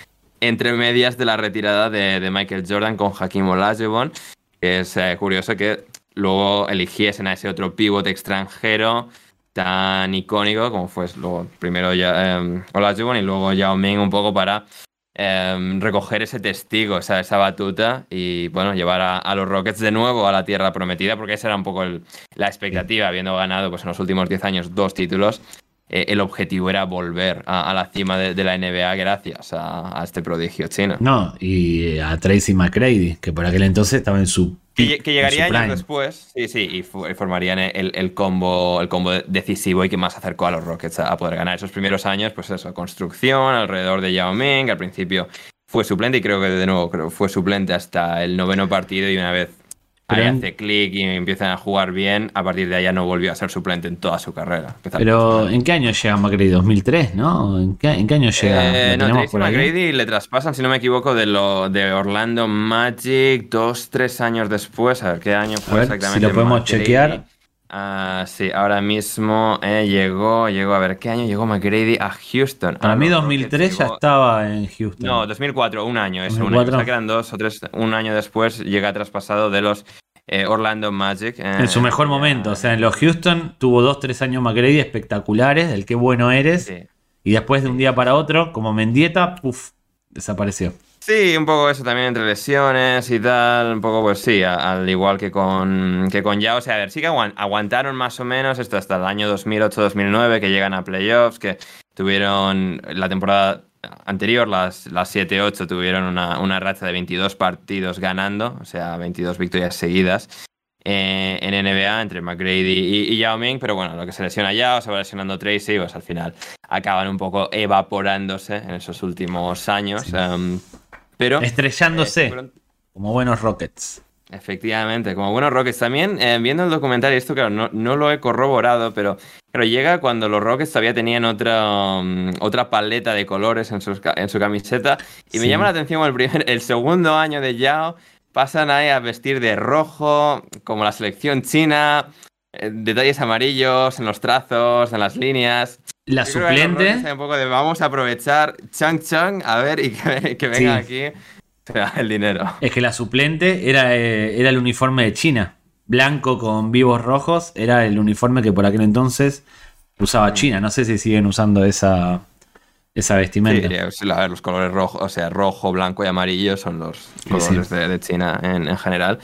entre medias de la retirada de, Michael Jordan con Hakim Olajuwon, que es eh, curioso que luego eligiesen a ese otro pivote extranjero tan icónico como fue luego primero ya eh, Olajuwon y luego Yao Ming un poco para em, recoger ese testigo, esa, esa, batuta y bueno, llevar a, los Rockets de nuevo a la tierra prometida porque esa era un poco la expectativa, habiendo ganado pues en los últimos 10 años dos títulos. Eh, el objetivo era volver a, la cima de, la NBA gracias a, a, este prodigio chino. No, y a Tracy McGrady, que por aquel entonces estaba en su que, llegaría años después, sí, sí, y, formarían el, combo, el combo decisivo y que más acercó a los Rockets a, poder ganar. Esos primeros años, pues eso, construcción alrededor de Yao Ming, al principio fue suplente y creo que de nuevo creo, fue suplente hasta el noveno partido y una vez ahí hace clic y empiezan a jugar bien, a partir de ahí ya no volvió a ser suplente en toda su carrera. Pero ¿en qué año llega McGrady? 2003, ¿no? ¿En qué, año llega? Eh, no, McGrady le traspasan, si no me equivoco, de lo de Orlando Magic dos, tres años después. A ver qué año fue exactamente. Si lo podemos chequear. Ah, sí, ahora mismo eh, llegó, llegó, a ver, ¿qué año llegó McGrady a Houston? Para mí 2003 ya estaba en Houston. No, 2004, un año, es un año. dos o tres, un año después llega traspasado de los eh, Orlando Magic. Eh, en su mejor momento, o sea, en los Houston tuvo dos, tres años McGrady espectaculares, del qué bueno eres, y después de un día para otro, como Mendieta, puff, desapareció. Sí, un poco eso también entre lesiones y tal, un poco pues sí, al igual que con, que con Yao. O sea, a ver, sí que aguantaron más o menos esto hasta el año 2008-2009, que llegan a playoffs, que tuvieron la temporada anterior, las, las 7-8, tuvieron una, una, racha de 22 partidos ganando, o sea, 22 victorias seguidas. Eh, en NBA entre McGrady y, Yao Ming, pero bueno, lo que se lesiona Yao, se va lesionando Tracy, pues al final acaban un poco evaporándose en esos últimos años. Em, Estrellándose. Eh, como buenos Rockets. Efectivamente, como buenos Rockets. También eh, viendo el documental, y esto claro, no, no, lo he corroborado, pero, pero llega cuando los Rockets todavía tenían otra, um, otra paleta de colores en, en su camiseta. Y me llama la atención el, primer, el segundo año de Yao. Pasan ahí a vestir de rojo, como la selección china, eh, detalles amarillos en los trazos, en las líneas. La suplente. Un poco de vamos a aprovechar Chang Chang a ver y que, venga aquí el dinero. Es que la suplente era, eh, era el uniforme de China. Blanco con vivos rojos era el uniforme que por aquel entonces usaba mm. China. No sé si siguen usando esa, esa vestimenta. Sí, a ver, los colores rojos, o sea, rojo, blanco y amarillo son los colores de, China en, general.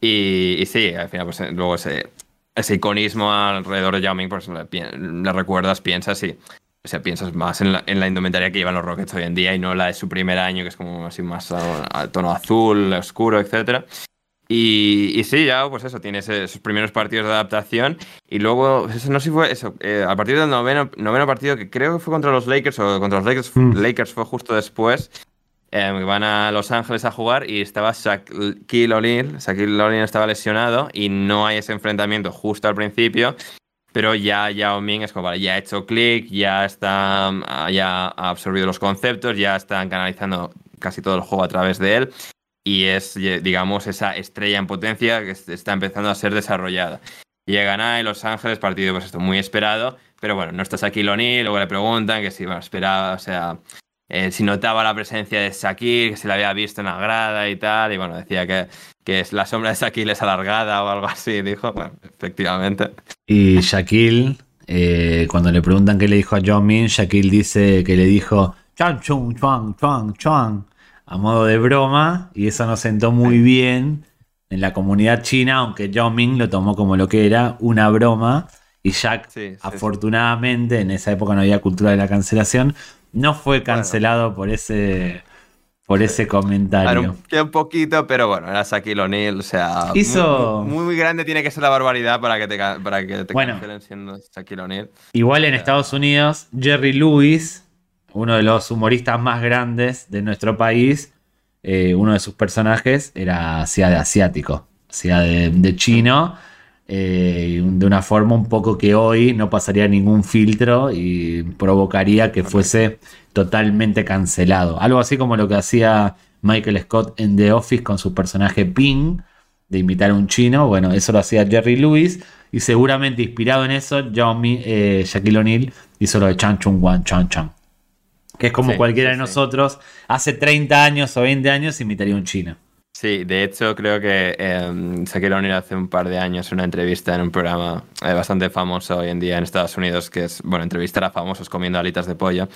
Y, sí, al final, pues eh, luego se, ese iconismo alrededor de Yao Ming, pues le, recuerdas, piensas y o sea, piensas más en la, en la, indumentaria que llevan los Rockets hoy en día y no la de su primer año, que es como así más a, tono azul, oscuro, etc. Y, y, sí, ya, pues eso, tiene esos primeros partidos de adaptación. Y luego, eso, no sé si fue eso, eh, a partir del noveno, noveno partido, que creo que fue contra los Lakers, o contra los Lakers, mm. Lakers fue justo después, Em, van a Los Ángeles a jugar y estaba Shaquille O'Neal. Shaquille O'Neal estaba lesionado y no hay ese enfrentamiento justo al principio. Pero ya Yao Ming es como, vale, ya ha hecho clic, ya está, ya ha absorbido los conceptos, ya están canalizando casi todo el juego a través de él. Y es, digamos, esa estrella en potencia que está empezando a ser desarrollada. Llegan a Los Ángeles, partido pues esto muy esperado, pero bueno, no está Shaquille O'Neal, luego le preguntan que si, bueno, esperaba, o sea, eh, si notaba la presencia de Shakir, que se la había visto en la grada y tal, y bueno, decía que, que la sombra de Shaquille es alargada o algo así, dijo, bueno, efectivamente. Y Shaquille, eh, cuando le preguntan qué le dijo a John Min, Shaquille dice que le dijo Chuan Chung Chuan Chuan Chuan a modo de broma, y eso no sentó muy bien en la comunidad china, aunque John Min lo tomó como lo que era, una broma. Y Jack, afortunadamente, en esa época no había cultura de la cancelación, no fue cancelado por ese por ese comentario. un, poquito, pero bueno, era Shaquille O'Neal, o sea, Hizo... muy, muy, grande tiene que ser la barbaridad para que te, para que te cancelen siendo Shaquille O'Neal. Igual en Estados Unidos, Jerry Lewis uno de los humoristas más grandes de nuestro país, eh, uno de sus personajes era hacía de asiático, hacía de, chino, eh, de una forma un poco que hoy no pasaría ningún filtro y provocaría que fuese totalmente cancelado. Algo así como lo que hacía Michael Scott en The Office con su personaje Ping, de imitar a un chino. Bueno, eso lo hacía Jerry Lewis. Y seguramente inspirado en eso, eh, Shaquille O'Neal hizo lo de Chan Chung Wan Chan Chan. Que es como cualquiera de nosotros hace 30 años o 20 años imitaría un chino. Sí, de hecho creo que eh, Shaquille O'Neal hace un par de años una entrevista en un programa eh, bastante famoso hoy en día en Estados Unidos, que es, bueno, entrevistar a famosos comiendo alitas de pollo.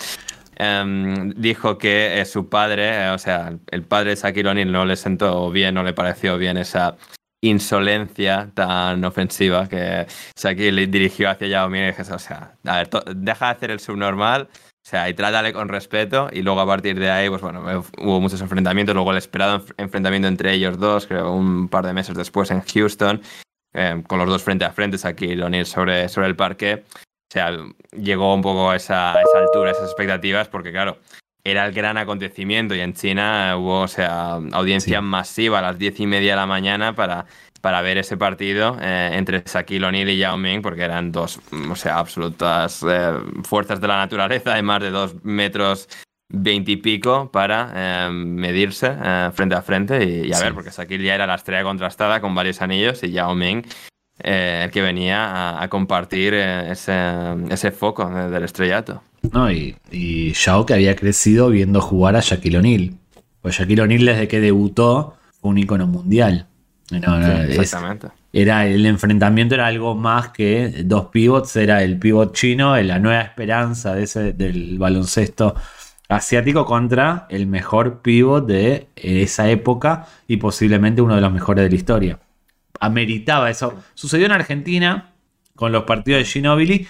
Em, dijo que eh, su padre, o sea, el padre de Shaquille O'Neal no le sentó bien, no le pareció bien esa insolencia tan ofensiva que Shaquille dirigió hacia Yao dije, o sea, a ver, deja de hacer el subnormal, o sea, y trátale con respeto y luego a partir de ahí, pues bueno, hubo muchos enfrentamientos, luego el esperado enfrentamiento entre ellos dos, creo un par de meses después en Houston, em, con los dos frente a frente, Shaquille O'Neal sobre, sobre el parque. O sea, llegó un poco a esa, a esa altura, a esas expectativas, porque claro, era el gran acontecimiento y en China hubo, o sea, audiencia masiva a las diez y media de la mañana para, para ver ese partido eh, entre Shaquille O'Neal y Yao Ming, porque eran dos, o sea, absolutas eh, fuerzas de la naturaleza de más de dos metros veintipico para eh, medirse frente a frente y, a ver, porque Shaquille ya era la estrella contrastada con varios anillos y Yao Ming el que venía a, compartir ese, ese foco del estrellato. No, y, y Shao que había crecido viendo jugar a Shaquille O'Neal. Pues Shaquille O'Neal desde que debutó fue un icono mundial. Exactamente. era el enfrentamiento era algo más que dos pivots, era el pivot chino, la nueva esperanza de ese, del baloncesto asiático contra el mejor pivot de esa época y posiblemente uno de los mejores de la historia. Ameritaba eso. Sucedió en Argentina, con los partidos de Ginobili,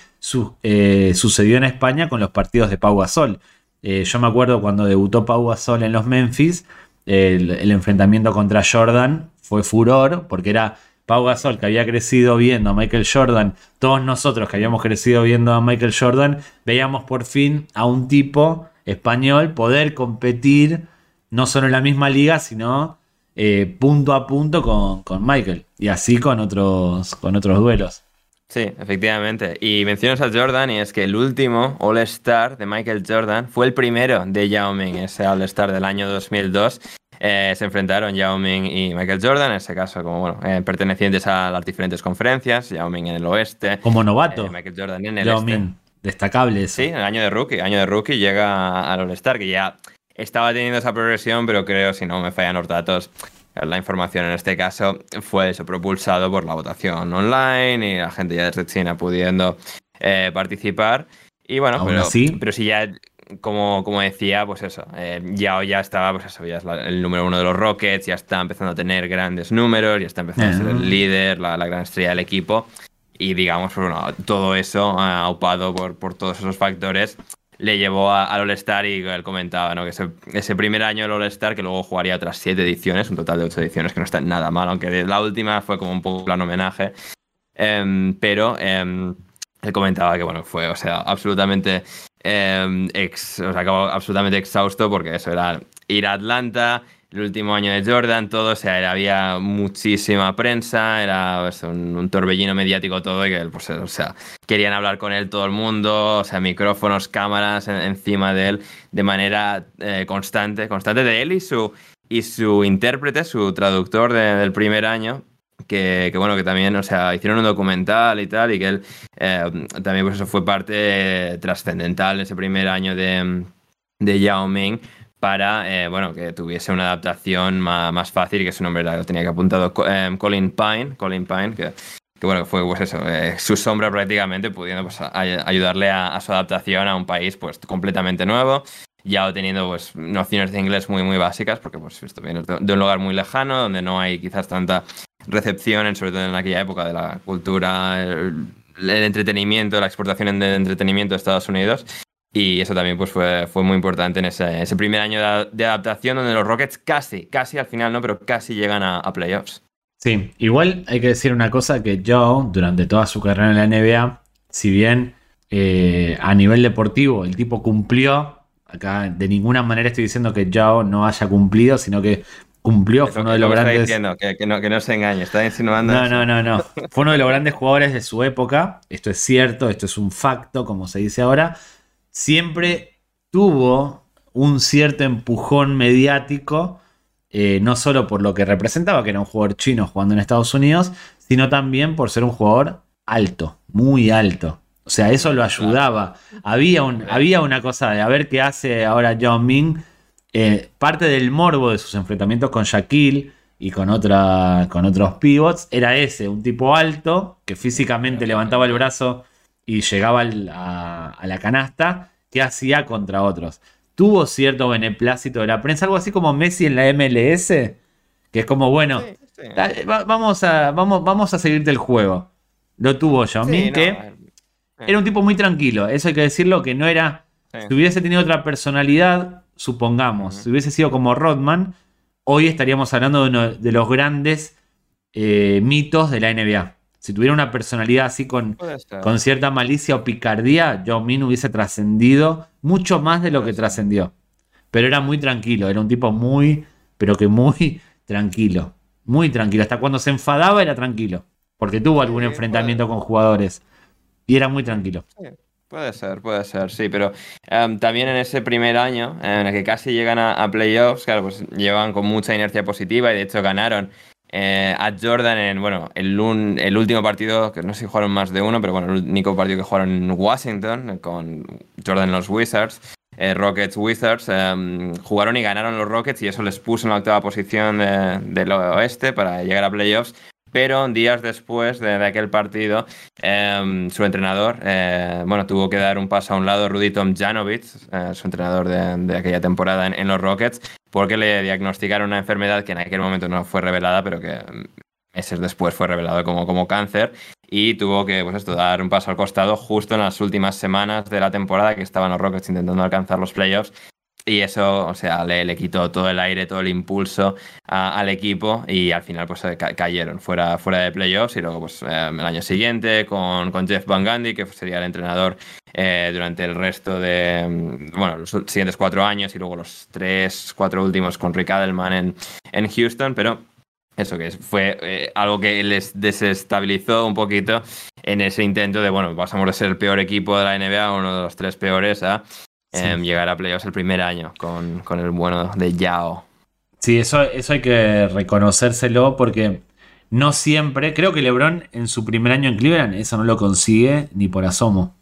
eh, sucedió en España con los partidos de Pau Gasol. Eh, yo me acuerdo cuando debutó Pau Gasol en los Memphis, el, enfrentamiento contra Jordan fue furor, porque era Pau Gasol que había crecido viendo a Michael Jordan, todos nosotros que habíamos crecido viendo a Michael Jordan, veíamos por fin a un tipo español poder competir no solo en la misma liga, sino eh, punto a punto con, con, Michael. Y así con otros, con otros duelos. Sí, efectivamente. Y mencionas a Jordan y es que el último All-Star de Michael Jordan fue el primero de Yao Ming, ese All-Star del año 2002. Eh, se enfrentaron Yao Ming y Michael Jordan, en ese caso como bueno, eh, pertenecientes a las diferentes conferencias, Yao Ming en el oeste. Como novato. Eh, Michael Jordan en el Yao este. Ming, destacable Sí, el año de rookie, año de rookie llega al All-Star, que ya estaba teniendo esa progresión, pero creo, si no me fallan los datos, la información en este caso fue eso, propulsado por la votación online y la gente ya desde China pudiendo eh, participar. Y bueno, pero, pero si ya, como, como decía, pues eso, eh, ya ya estaba, pues eso, ya es el número uno de los Rockets, ya está empezando a tener grandes números, ya está empezando a ser el líder, la, la, gran estrella del equipo. Y digamos, pues bueno, todo eso, aupado por, por todos esos factores, le llevó al All-Star y él comentaba ¿no? que ese, primer año del All-Star, que luego jugaría otras siete ediciones, un total de ocho ediciones, que no está nada mal, aunque la última fue como un poco plan homenaje. Em, pero em, él comentaba que bueno, fue, o sea, absolutamente, em, ex, o sea, acabó absolutamente exhausto porque eso era ir a Atlanta, el último año de Jordan, todo, o sea, había muchísima prensa, era pues, un, torbellino mediático todo, y que, pues, o sea, querían hablar con él todo el mundo, o sea, micrófonos, cámaras encima de él, de manera eh, constante, constante de él y su, y su intérprete, su traductor del primer año, que, que, bueno, que también, o sea, hicieron un documental y tal, y que él eh, también, pues eso fue parte trascendental en ese primer año de, de Yao Ming, para eh, bueno, que tuviese una adaptación más, fácil y que su nombre lo tenía que apuntado eh, Colin Pine, Colin Pine que, bueno, fue pues eso, eh, su sombra prácticamente, pudiendo pues, ayudarle a, su adaptación a un país pues completamente nuevo, ya teniendo pues nociones de inglés muy muy básicas, porque pues esto viene de un lugar muy lejano, donde no hay quizás tanta recepción, sobre todo en aquella época de la cultura, el, el entretenimiento, la exportación de entretenimiento de Estados Unidos. Y eso también pues, fue, fue muy importante en ese, ese primer año de, adaptación donde los Rockets casi, casi al final no, pero casi llegan a, playoffs. Sí, igual hay que decir una cosa que Joe, durante toda su carrera en la NBA, si bien eh, a nivel deportivo el tipo cumplió Acá de ninguna manera estoy diciendo que Yao no haya cumplido, sino que cumplió, fue uno de los grandes. que, no, que no se engañe, está insinuando. No, no, no, no. Fue uno de los grandes jugadores de su época. Esto es cierto, esto es un facto, como se dice ahora. Siempre tuvo un cierto empujón mediático, eh, no solo por lo que representaba, que era un jugador chino jugando en Estados Unidos, sino también por ser un jugador alto, muy alto. O sea, eso lo ayudaba. Había, un, había una cosa de a ver qué hace ahora John Ming. Eh, parte del morbo de sus enfrentamientos con Shaquille y con, con otros pivots era ese, un tipo alto que físicamente levantaba el brazo y llegaba a, la canasta, que hacía contra otros. Tuvo cierto beneplácito de la prensa, algo así como Messi en la MLS, que es como, bueno, vamos, a, vamos, vamos a seguirte el juego. Lo tuvo John Ming, que era un tipo muy tranquilo, eso hay que decirlo, que no era... Si hubiese tenido otra personalidad, supongamos, si hubiese sido como Rodman, hoy estaríamos hablando de uno de los grandes eh, mitos de la NBA. Si tuviera una personalidad así con, con cierta malicia o picardía, John Min hubiese trascendido mucho más de lo que trascendió. Pero era muy tranquilo, era un tipo muy, pero que muy tranquilo. Muy tranquilo. Hasta cuando se enfadaba era tranquilo. Porque tuvo algún enfrentamiento con jugadores. Y era muy tranquilo. puede ser, puede ser, sí, pero em, también en ese primer año, en el que casi llegan a, playoffs, claro, pues llevan con mucha inercia positiva y de hecho ganaron eh, a Jordan en, bueno, el, el, último partido, que no sé si jugaron más de uno, pero bueno, el único partido que jugaron en Washington, con Jordan los Wizards, eh, Rockets Wizards, em, jugaron y ganaron los Rockets y eso les puso en la octava posición del oeste para llegar a playoffs pero días después de, aquel partido, em, su entrenador, eh, bueno, tuvo que dar un paso a un lado, Rudy Tomjanovic, eh, su entrenador de, aquella temporada en, los Rockets, porque le diagnosticaron una enfermedad que en aquel momento no fue revelada, pero que meses después fue revelado como, como cáncer y tuvo que pues esto, dar un paso al costado justo en las últimas semanas de la temporada que estaban los Rockets intentando alcanzar los playoffs y eso, o sea, le, le, quitó todo el aire, todo el impulso al equipo y al final pues eh, cayeron fuera, fuera de playoffs y luego pues eh, el año siguiente con, Jeff Van Gundy, que sería el entrenador eh, durante el resto de, mm, bueno, los siguientes cuatro años y luego los tres, cuatro últimos con Rick Adelman en, en Houston, pero eso que fue algo que les desestabilizó un poquito en ese intento de, bueno, pasamos de ser el peor equipo de la NBA, uno de los tres peores, a Em, llegar a playoffs el primer año con, el bueno de Yao. Sí, eso, eso hay que reconocérselo porque no siempre, creo que LeBron en su primer año en Cleveland eso no lo consigue ni por asomo.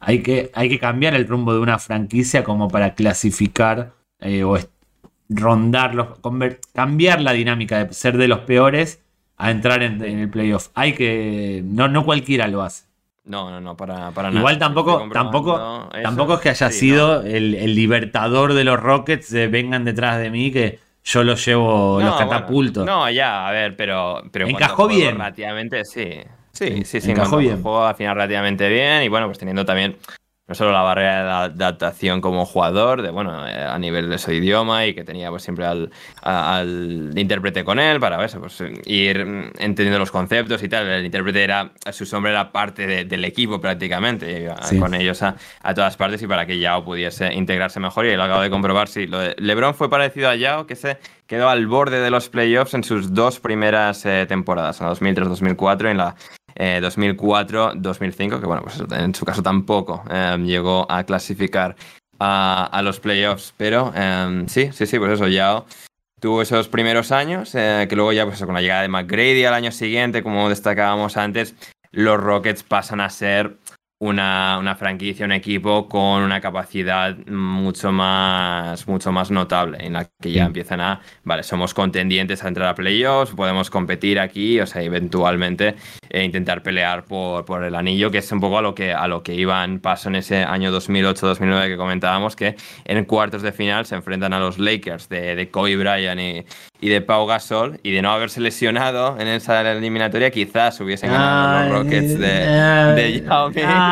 Hay que, hay que cambiar el rumbo de una franquicia como para clasificar eh, o rondarlos, cambiar la dinámica de ser de los peores a entrar en, en el playoff. Hay que, no, no cualquiera lo hace. No, no, no, para, para nada. Igual tampoco, tampoco, tampoco es que haya sido el, libertador de los Rockets de vengan detrás de mí que yo los llevo, los catapultos. no, ya, a ver, pero. pero encajó bien. Relativamente, sí. Sí, sí, sí. Encajó bien. Jugó al final relativamente bien y bueno, pues teniendo también no solo la barrera de adaptación como jugador, de bueno, eh, a nivel de su idioma y que tenía pues siempre al, al intérprete con él para eso, pues, ir entendiendo los conceptos y tal. El intérprete era, su sombra era parte del equipo prácticamente, con ellos a, todas partes y para que Yao pudiese integrarse mejor. Y lo acabo de comprobar, sí, lo de LeBron fue parecido a Yao, que se quedó al borde de los playoffs en sus dos primeras eh, temporadas, en 2003-2004 en la 2004-2005, eh, que bueno, pues en su caso tampoco em, llegó a clasificar a, los playoffs, pero em, sí, sí, sí, pues eso, ya tuvo esos primeros años, eh, que luego ya pues con la llegada de McGrady al año siguiente, como destacábamos antes, los Rockets pasan a ser una, una, franquicia, un equipo con una capacidad mucho más, mucho más notable, en la que ya empiezan a, vale, somos contendientes a entrar a playoffs, podemos competir aquí, o sea, eventualmente e intentar pelear por, por, el anillo, que es un poco a lo que, a lo que iban paso en ese año 2008-2009 que comentábamos, que en cuartos de final se enfrentan a los Lakers de, de Kobe Bryant y, y de Pau Gasol y de no haberse lesionado en esa eliminatoria quizás hubiesen ganado los Rockets de, de Yao Ming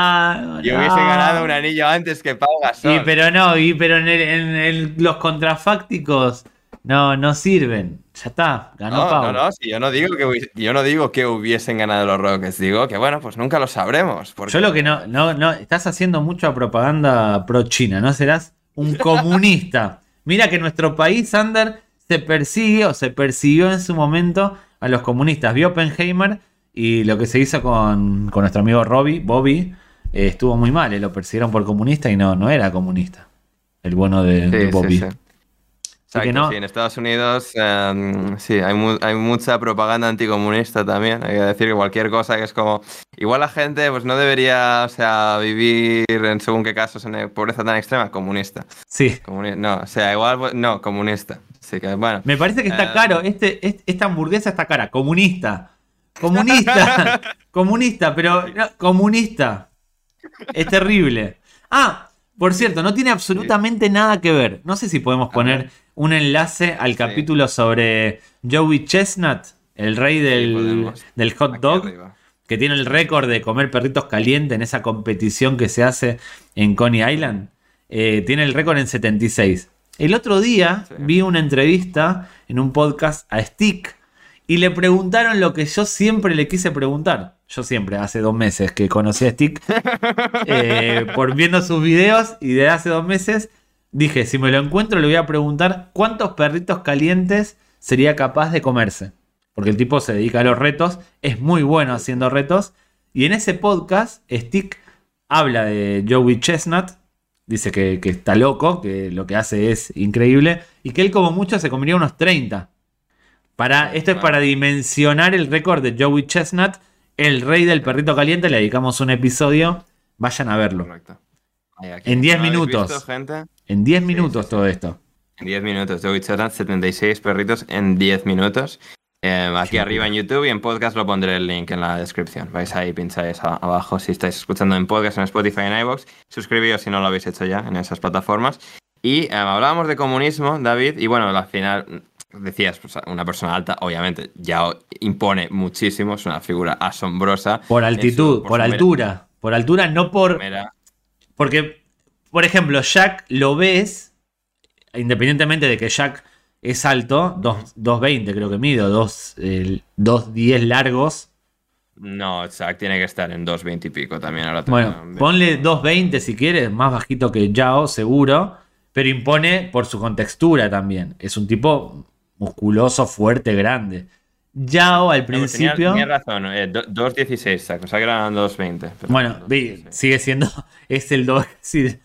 y hubiesen ganado un anillo antes que Pau Gasol. Sí, pero no, y, pero en, los contrafácticos no, no sirven. Ya está, ganó Pau. No, no, yo no digo que yo no digo que hubiesen ganado los Rockets, digo que bueno, pues nunca lo sabremos. Yo lo que no, no, no, estás haciendo mucha propaganda pro China, ¿no serás? un comunista. Mira que nuestro país, Sander, se persigue o se persiguió en su momento a los comunistas. Vio Oppenheimer y lo que se hizo con, con nuestro amigo Robbie, Bobby, eh, estuvo muy mal. eh, Lo persiguieron por comunista y no, no era comunista. El bueno de, Sí, de sí, Bobby. sí. Exacto, que no- sí, en Estados Unidos em, sí, hay, mu- hay mucha propaganda anticomunista también. Hay que decir que cualquier cosa que es como. Igual la gente pues no debería, o sea, vivir en según qué casos en pobreza tan extrema, comunista. Sí. Comuni- no, o sea, igual, pues, no, comunista. Así que bueno. Me parece que está Eh, caro. Este, es- esta hamburguesa está cara. Comunista. Comunista. comunista, pero no, comunista. Es terrible. Ah, por cierto, no tiene absolutamente nada que ver. No sé si podemos poner un enlace al Sí. capítulo sobre Joey Chestnut, el rey del, del hot aquí dog, arriba. que tiene el récord de comer perritos calientes en esa competición que se hace en Coney Island. Eh, tiene el récord en 76. El otro día vi una entrevista en un podcast a Stick y le preguntaron lo que yo siempre le quise preguntar. Yo siempre, hace dos meses que conocí a Stick, eh, por viendo sus videos y de hace dos meses, dije, si me lo encuentro le voy a preguntar cuántos perritos calientes sería capaz de comerse. Porque el tipo se dedica a los retos, es muy bueno haciendo retos. Y en ese podcast, Stick habla de Joey Chestnut, dice que, que está loco, que lo que hace es increíble, y que él como mucho se comería unos 30. Para, esto es Claro. para dimensionar el récord de Joey Chestnut, el rey del perrito caliente, le dedicamos un episodio, vayan a verlo. Correcto. En 10 ¿No lo habéis minutos. visto, gente? En 10 Sí, minutos sí, sí. todo esto. En 10 minutos. Chestnut, 76 perritos en 10 minutos. Eh, aquí arriba en YouTube y en podcast lo pondré el link en la descripción. Vais ahí, pincháis abajo si estáis escuchando en podcast, en Spotify, en iVoox. Suscribíos si no lo habéis hecho ya en esas plataformas. Y eh, hablábamos de comunismo, David, y bueno, al final decías, pues, una persona alta, obviamente, ya impone muchísimo, es una figura asombrosa. Por su- altitud, por, mera- altura. Por altura, no por... mera- Porque, por ejemplo, Jack lo ves, independientemente de que Jack es alto, dos- 2.20 creo que mido, dos, eh, 2.10 largos. No, Zack tiene que estar en 2.20 y pico también. Ahora Bueno, ponle 2.20 si quieres, más bajito que Yao, seguro, pero impone por su contextura también. Es un tipo musculoso, fuerte, grande. Yao al pues tenía- principio... Tenía, razón, eh, do- 2.16, Zack, o sea que eran 2.20. pero Bueno, vi, 2.16. sigue siendo. Es el 2.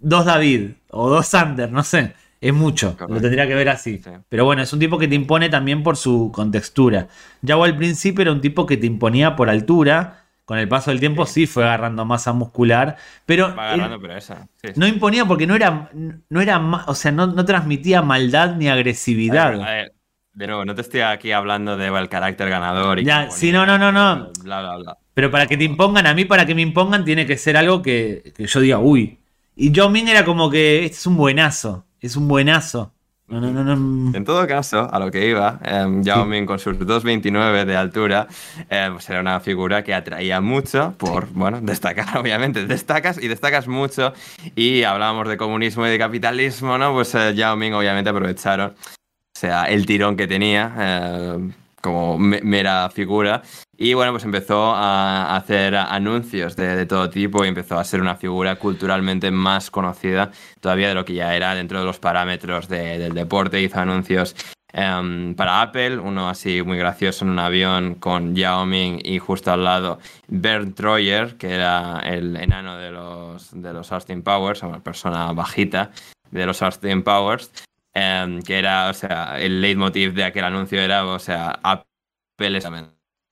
dos David o dos Sander, no sé. Es mucho. Correcto. Lo tendría que ver así. Sí. Pero bueno, es un tipo que te impone también por su contextura. Ya al principio era un tipo que te imponía por altura. Con el paso del tiempo sí, fue agarrando masa muscular. Pero él esa. sí, no imponía porque no era. No era o sea, no, no transmitía maldad ni A ver, agresividad. a ver, de nuevo, no te estoy aquí hablando del carácter ganador. Y Ya, sí, no, no, no, no. Bla, bla, bla. Pero para que te impongan, a mí para que me impongan, tiene que ser algo que, que yo diga, uy. Y Yao Ming era como que este es un buenazo. Es un buenazo. No, no, no, no. En todo caso, a lo que iba, eh, Yao Ming con sus 2,29 de altura, eh, pues era una figura que atraía mucho por, bueno, destacar, obviamente. Destacas y destacas mucho. Y hablábamos de comunismo y de capitalismo, ¿no? Pues eh, Yao Ming, obviamente, aprovecharon, o sea, el tirón que tenía eh, como me- mera figura. Y bueno, pues empezó a hacer anuncios de, todo tipo y empezó a ser una figura culturalmente más conocida todavía de lo que ya era dentro de los parámetros de- del deporte. Hizo anuncios em, para Apple, uno así muy gracioso en un avión con Yao Ming y justo al lado Bernd Troyer, que era el enano de los, de los Austin Powers, una persona bajita de los Austin Powers. Em, que era, o sea, el leitmotiv de aquel anuncio era, o sea, Apple es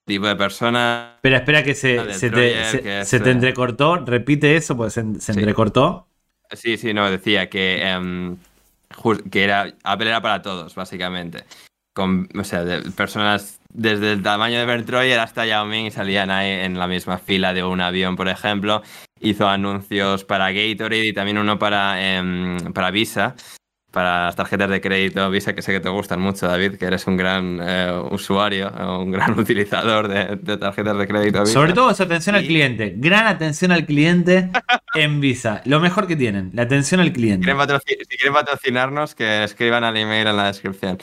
tipo de persona Espera, espera que se, se te, se- que es, se te eh, entrecortó. Repite eso, pues se, se Sí. entrecortó. Sí, sí, no, decía que, em, que era, Apple era para todos, básicamente. Con, o sea, de personas desde el tamaño de Bernd Troyer hasta Yao Ming y salían ahí en la misma fila de un avión, por ejemplo. Hizo anuncios para Gatorade y también uno para, em, para Visa, para las tarjetas de crédito Visa, que sé que te gustan mucho, David, que eres un gran eh, usuario, un gran utilizador de, de tarjetas de crédito Visa. Sobre todo esa atención al cliente. Gran atención al cliente en Visa. Lo mejor que tienen, la atención al cliente. quieren patroci- si quieren patrocinarnos, que escriban al email en la descripción.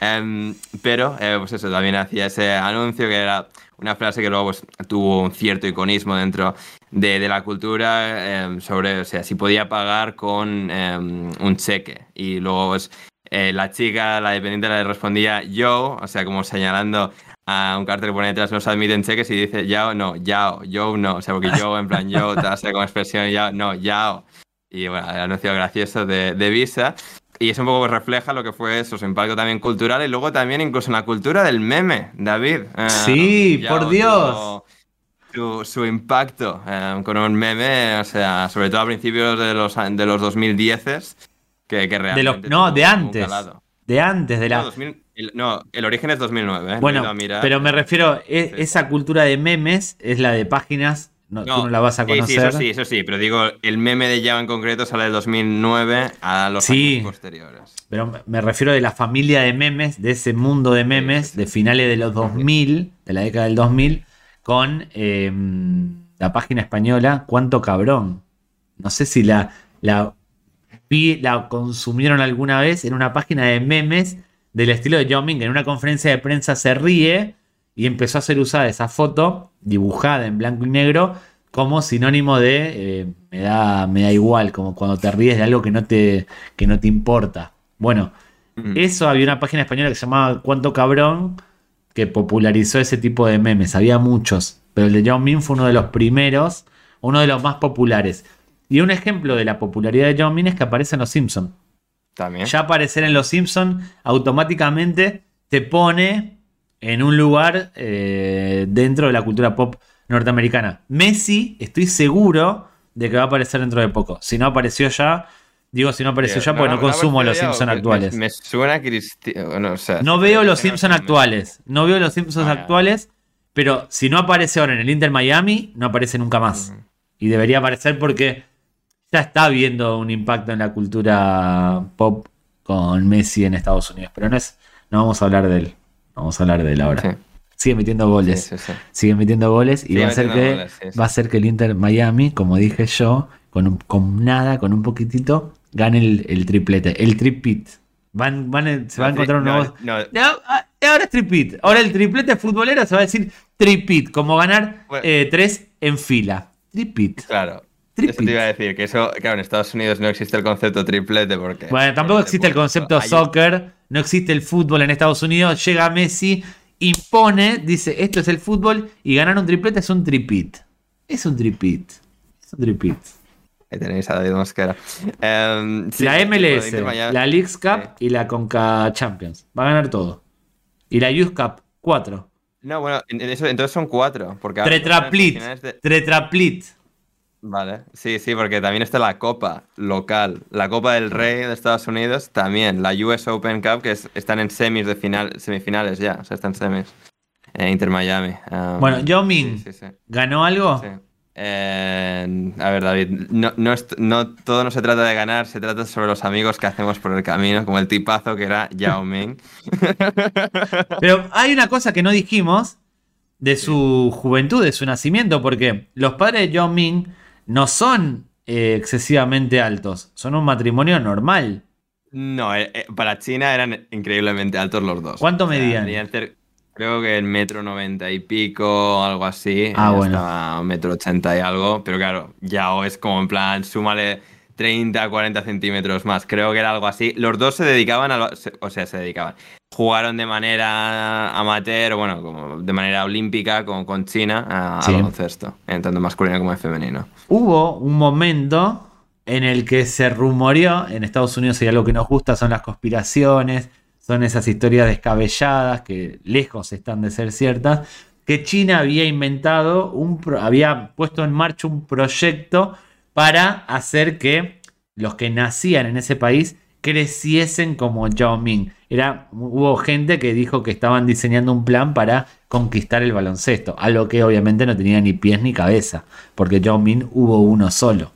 Em, pero, eh, pues eso, también hacía ese anuncio que era una frase que luego pues, tuvo un cierto iconismo dentro de, de la cultura em, sobre, o sea, si podía pagar con em, un cheque. Y luego pues, eh, la chica, la dependiente, le respondía yo, o sea, como señalando a un cartel que pone detrás no se admiten cheques y dice yao, no, yao, yo no, o sea, porque yo en plan yo, te hace como expresión yao, no, yao. Y bueno, el anuncio gracioso de, de Visa. Y eso un poco refleja lo que fue eso, su impacto también cultural y luego también incluso en la cultura del meme, David. Eh, Sí, por Dios. Su, su impacto eh, con un meme, o sea, sobre todo a principios de los, de los 2010 que, que De realmente no, de antes. De antes, de No, la. 2000 el, no, el origen es 2009, ¿eh? Bueno, mirar. pero me refiero, e- Sí. esa cultura de memes es la de páginas. No, tú no la vas a sí, sí, conocer. eso sí, eso sí, pero digo, el meme de Java en concreto sale del 2009 a los Sí. años posteriores. Pero me- me refiero de la familia de memes, de ese mundo de memes, sí, sí. de finales de los 2000, de la década del 2000, con eh, la página española Cuánto Cabrón. No sé si la, la, vi- la consumieron alguna vez en una página de memes del estilo de Ming, que en una conferencia de prensa se ríe y empezó a ser usada esa foto dibujada en blanco y negro como sinónimo de eh, me, da, me da igual, como cuando te ríes de algo que no te, que no te importa. Bueno, Mm. eso había una página española que se llamaba Cuánto Cabrón que popularizó ese tipo de memes. Había muchos, pero el de Yao Min fue uno de los primeros, uno de los más populares. Y un ejemplo de la popularidad de Yao Min es que aparece en Los Simpsons. También. Ya aparecer en Los Simpsons automáticamente te pone en un lugar eh, dentro de la cultura pop norteamericana. Messi, estoy seguro de que va a aparecer dentro de poco. Si no apareció ya, digo si no apareció ya porque no, consumo Los Simpsons actuales. Me, suena Cristiano. No, veo los Simpsons actuales. No veo los Simpsons Ah, actuales. Pero si no aparece ahora en el Inter Miami, no aparece nunca más. Ujú. Y debería aparecer porque ya está viendo un impacto en la cultura pop con Messi en Estados Unidos. Pero no es. No vamos a hablar de él. No Vamos a hablar de él ahora. Sí, Sigue metiendo goles. sí, sí. Sigue metiendo goles. Y va a ser que. goles. Va a ser que el Inter Miami, como dije yo, con, un- con nada, con un poquitito, gane el, el triplete. El tripit. Van, van, se va a encontrar un nuevo. no. Ah, Ahora es tripit. Ahora el triplete futbolero se va a decir tripit, como ganar Bueno. eh, tres en fila. Tripit. Claro. Tripit. Eso te iba a decir, que eso, claro, en Estados Unidos no existe el concepto triplete porque... Bueno, tampoco existe el concepto hay- soccer, no existe el fútbol en Estados Unidos. Llega Messi, impone, dice esto es el fútbol y ganar un triplete es un tripit. Es un tripit. Es un tripit. Ahí tenéis a David Mosquera. Em, sí, la MLS, la Leagues Cup y la Conca Champions. Va a ganar todo. Y la Youth Cup, cuatro. No, bueno, en- en eso, entonces son cuatro. Porque Tetraplit. finales de- Tetraplit. Vale, sí, sí, porque también está la Copa local, la Copa del Rey de Estados Unidos también, la US Open Cup, que es- están en semis de final, semifinales ya, o sea, están semis. Eh, Inter Miami. um, Bueno, Yao Ming, Sí, sí, sí. ¿ganó algo? sí. Eh, a ver, David, no, no, no todo no se trata de ganar, se trata sobre los amigos que hacemos por el camino, como el tipazo que era Yao Ming. Pero hay una cosa que no dijimos de su juventud, de su nacimiento, porque los padres de Yao Ming no son eh, excesivamente altos, son un matrimonio normal. No, eh, para China eran increíblemente altos los dos. ¿Cuánto O sea, medían? Creo que el metro noventa y pico, algo así. Ah, bueno. Estaba metro ochenta y algo, pero claro, Yao es como en plan, súmale 30, 40 centímetros más. Creo que era algo así. Los dos se dedicaban a... O sea, se dedicaban. Jugaron de manera amateur, o bueno, como de manera olímpica con, con China a, Sí. baloncesto, en tanto masculino como en femenino. Hubo un momento en el que se rumoreó, en Estados Unidos hay algo que nos gusta, son las conspiraciones, son esas historias descabelladas que lejos están de ser ciertas, que China había inventado, un había puesto en marcha un proyecto para hacer que los que nacían en ese país creciesen como Yao Ming. Era, hubo gente que dijo que estaban diseñando un plan para conquistar el baloncesto, algo que obviamente no tenía ni pies ni cabeza, porque Yao Ming hubo uno solo.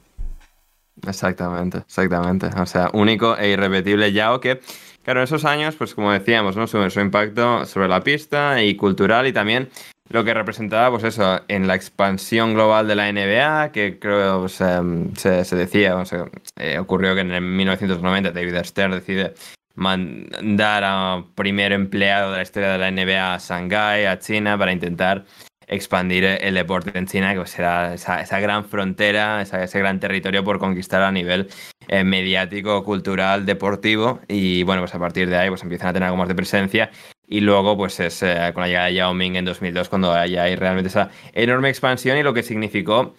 Exactamente, exactamente. O sea, único e irrepetible Yao que, claro, esos años, pues como decíamos, ¿no? Su, su impacto sobre la pista y cultural y también lo que representaba, pues eso, en la expansión global de la NBA, que creo pues, em, se, se decía, o sea, eh, ocurrió que en el 1990 David Stern decide mandar a primer empleado de la historia de la NBA a Shanghái, a China, para intentar expandir el deporte en China, que pues era esa, gran frontera, ese gran territorio por conquistar a nivel eh, mediático, cultural, deportivo. Y bueno, pues a partir de ahí pues empiezan a tener algo más de presencia. Y luego, pues es eh, con la llegada de Yao Ming en 2002, cuando hay, hay realmente esa enorme expansión y lo que significó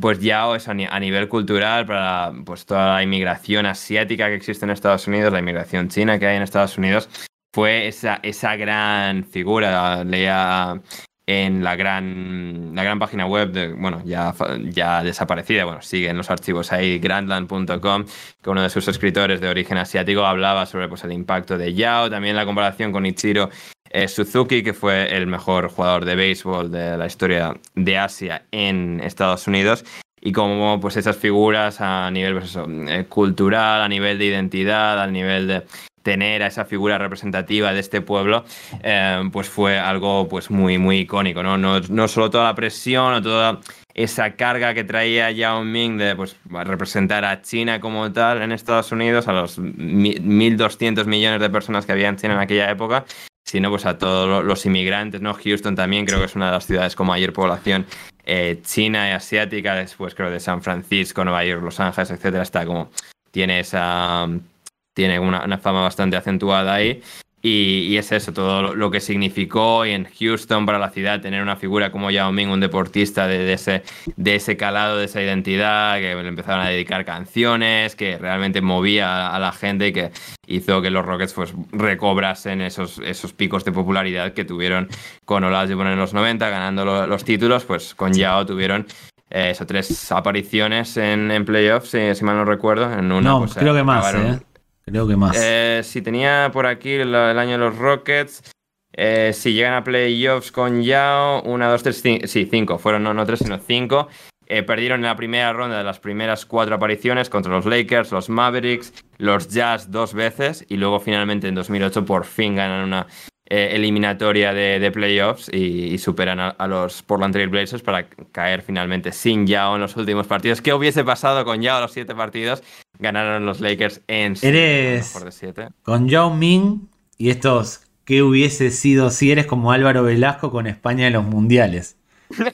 pues es a, nivel cultural para pues toda la inmigración asiática que existe en Estados Unidos, la inmigración china que hay en Estados Unidos, fue esa, esa gran figura. Leía en la gran, la gran página web, de, bueno, ya, ya desaparecida, bueno, sigue en los archivos ahí, grandland.com, que uno de sus escritores de origen asiático hablaba sobre pues, el impacto de Yao, también la comparación con Ichiro eh, Suzuki, que fue el mejor jugador de béisbol de la historia de Asia en Estados Unidos, y como pues esas figuras a nivel pues eh, cultural, a nivel de identidad, a nivel de tener a esa figura representativa de este pueblo, eh, pues fue algo pues muy, muy icónico, ¿no? ¿no? No solo toda la presión o toda esa carga que traía Yao Ming de pues, representar a China como tal en Estados Unidos, a los 1.200 millones de personas que había en China en aquella época, sino pues a todos los inmigrantes, ¿no? Houston también creo que es una de las ciudades con mayor población eh, china y asiática, después creo de San Francisco, Nueva York, Los Ángeles, etcétera, está como tiene esa tiene una, fama bastante acentuada ahí. Y, es eso, todo lo que significó en Houston para la ciudad tener una figura como Yao Ming, un deportista de, ese, de ese calado, de esa identidad, que le empezaron a dedicar canciones, que realmente movía a, la gente y que hizo que los Rockets pues, recobrasen esos, esos picos de popularidad que tuvieron con Olajuwon en los 90, ganando los títulos, pues con Yao tuvieron eh, tres apariciones en, en playoffs, si, mal no recuerdo. En una, no, pues, creo que más, ¿eh? Creo que más. Eh, si tenía por aquí el, año de los Rockets. Eh, si llegan a playoffs con Yao, una, dos, tres, cinco, sí, cinco, fueron no, no tres, sino cinco. Eh, perdieron en la primera ronda de las primeras cuatro apariciones contra los Lakers, los Mavericks, los Jazz dos veces y luego finalmente en 2008 por fin ganan una eliminatoria de, playoffs y, superan a, los Portland Trail Blazers para caer finalmente sin Yao en los últimos partidos. ¿Qué hubiese pasado con Yao los siete partidos? Ganaron los Lakers en Eres de siete. con Yao Ming y estos ¿qué hubiese sido si eres como Álvaro Velasco con España en los mundiales?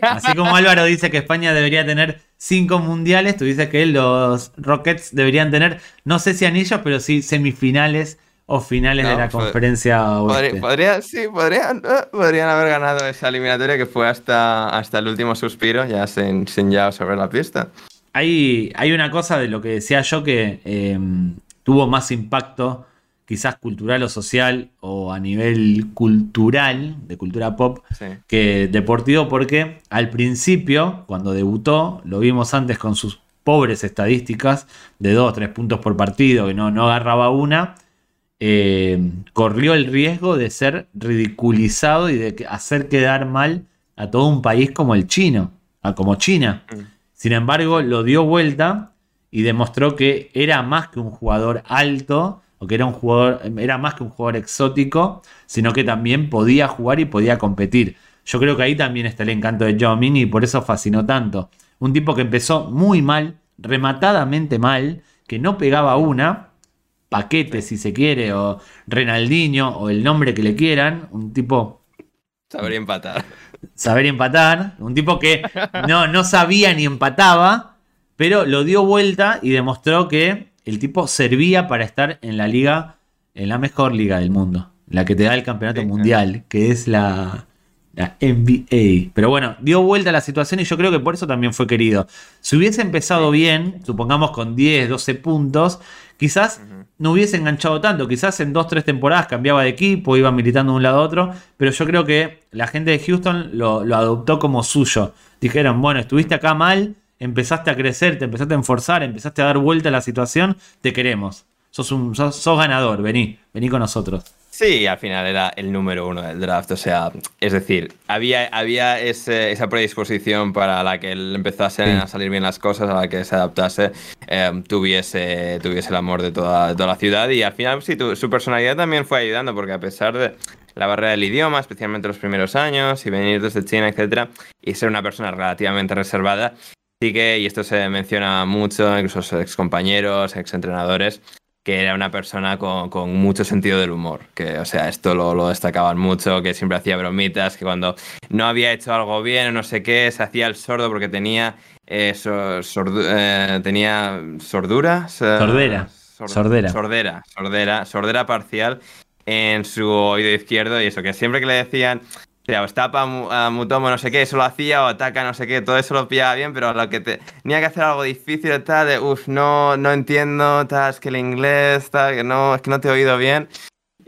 Así como Álvaro dice que España debería tener cinco mundiales, tú dices que los Rockets deberían tener, no sé si anillos, pero sí semifinales o finales de la conferencia podría, sí, podrían, podrían, haber ganado esa eliminatoria que fue hasta, hasta el último suspiro, ya sin, sin ya sobre la pista. Hay, hay, una cosa de lo que decía yo que em, tuvo más impacto, quizás cultural o social, o a nivel cultural, de cultura pop, que deportivo, porque al principio, cuando debutó, lo vimos antes con sus pobres estadísticas de 2, 3 puntos por partido, que no, no agarraba una eh, corrió el riesgo de ser ridiculizado y de hacer quedar mal a todo un país como el chino, como China. Mm. Sin embargo, lo dio vuelta y demostró que era más que un jugador alto, o que era un jugador, era más que un jugador exótico, sino que también podía jugar y podía competir. Yo creo que ahí también está el encanto de Ming y por eso fascinó tanto. Un tipo que empezó muy mal, rematadamente mal, que no pegaba una, paquete, si se quiere, o Renaldinho, o el nombre que le quieran, un tipo... Saber empatar. Saber empatar, un tipo que no, no sabía ni empataba, pero lo dio vuelta y demostró que el tipo servía para estar en la liga, en la mejor liga del mundo, la que te da el campeonato mundial, que es la, la NBA. Pero bueno, dio vuelta a la situación y yo creo que por eso también fue querido. Si hubiese empezado bien, supongamos con 10, 12 puntos, quizás no hubiese enganchado tanto. Quizás en dos, tres temporadas cambiaba de equipo, iba militando de un lado a otro. Pero yo creo que la gente de Houston lo, adoptó como suyo. Dijeron, bueno, estuviste acá mal, empezaste a crecer, te empezaste a enforzar, empezaste a dar vuelta a la situación, te queremos. Sos, un, sos, ganador, vení, vení con nosotros. Sí, al final era el número uno del draft. O sea, es decir, había, había esa predisposición para la que él empezase a salir bien las cosas, a la que se adaptase, eh, tuviese, tuviese el amor de toda, toda la ciudad. Y al final, sí, su personalidad también fue ayudando, porque a pesar de la barrera del idioma, especialmente los primeros años, y venir desde China, etcétera, y ser una persona relativamente reservada, sí que, y esto se menciona mucho, incluso ex compañeros, ex entrenadores, que era una persona con, con, mucho sentido del humor, que, o sea, esto lo, lo, destacaban mucho, que siempre hacía bromitas, que cuando no había hecho algo bien o no sé qué, se hacía el sordo porque tenía, eh, sordu eh, tenía sordura. Sordera. Sord sordera. Sordera, sordera, sordera parcial en su oído izquierdo y eso, que siempre que le decían, sea, o tapa a Mutomo no sé qué, eso lo hacía, o ataca no sé qué, todo eso lo pillaba bien, pero lo que tenía que hacer algo difícil, tal, de, uff, no, no entiendo, tal, es que el inglés, tal, que no, es que no te he oído bien.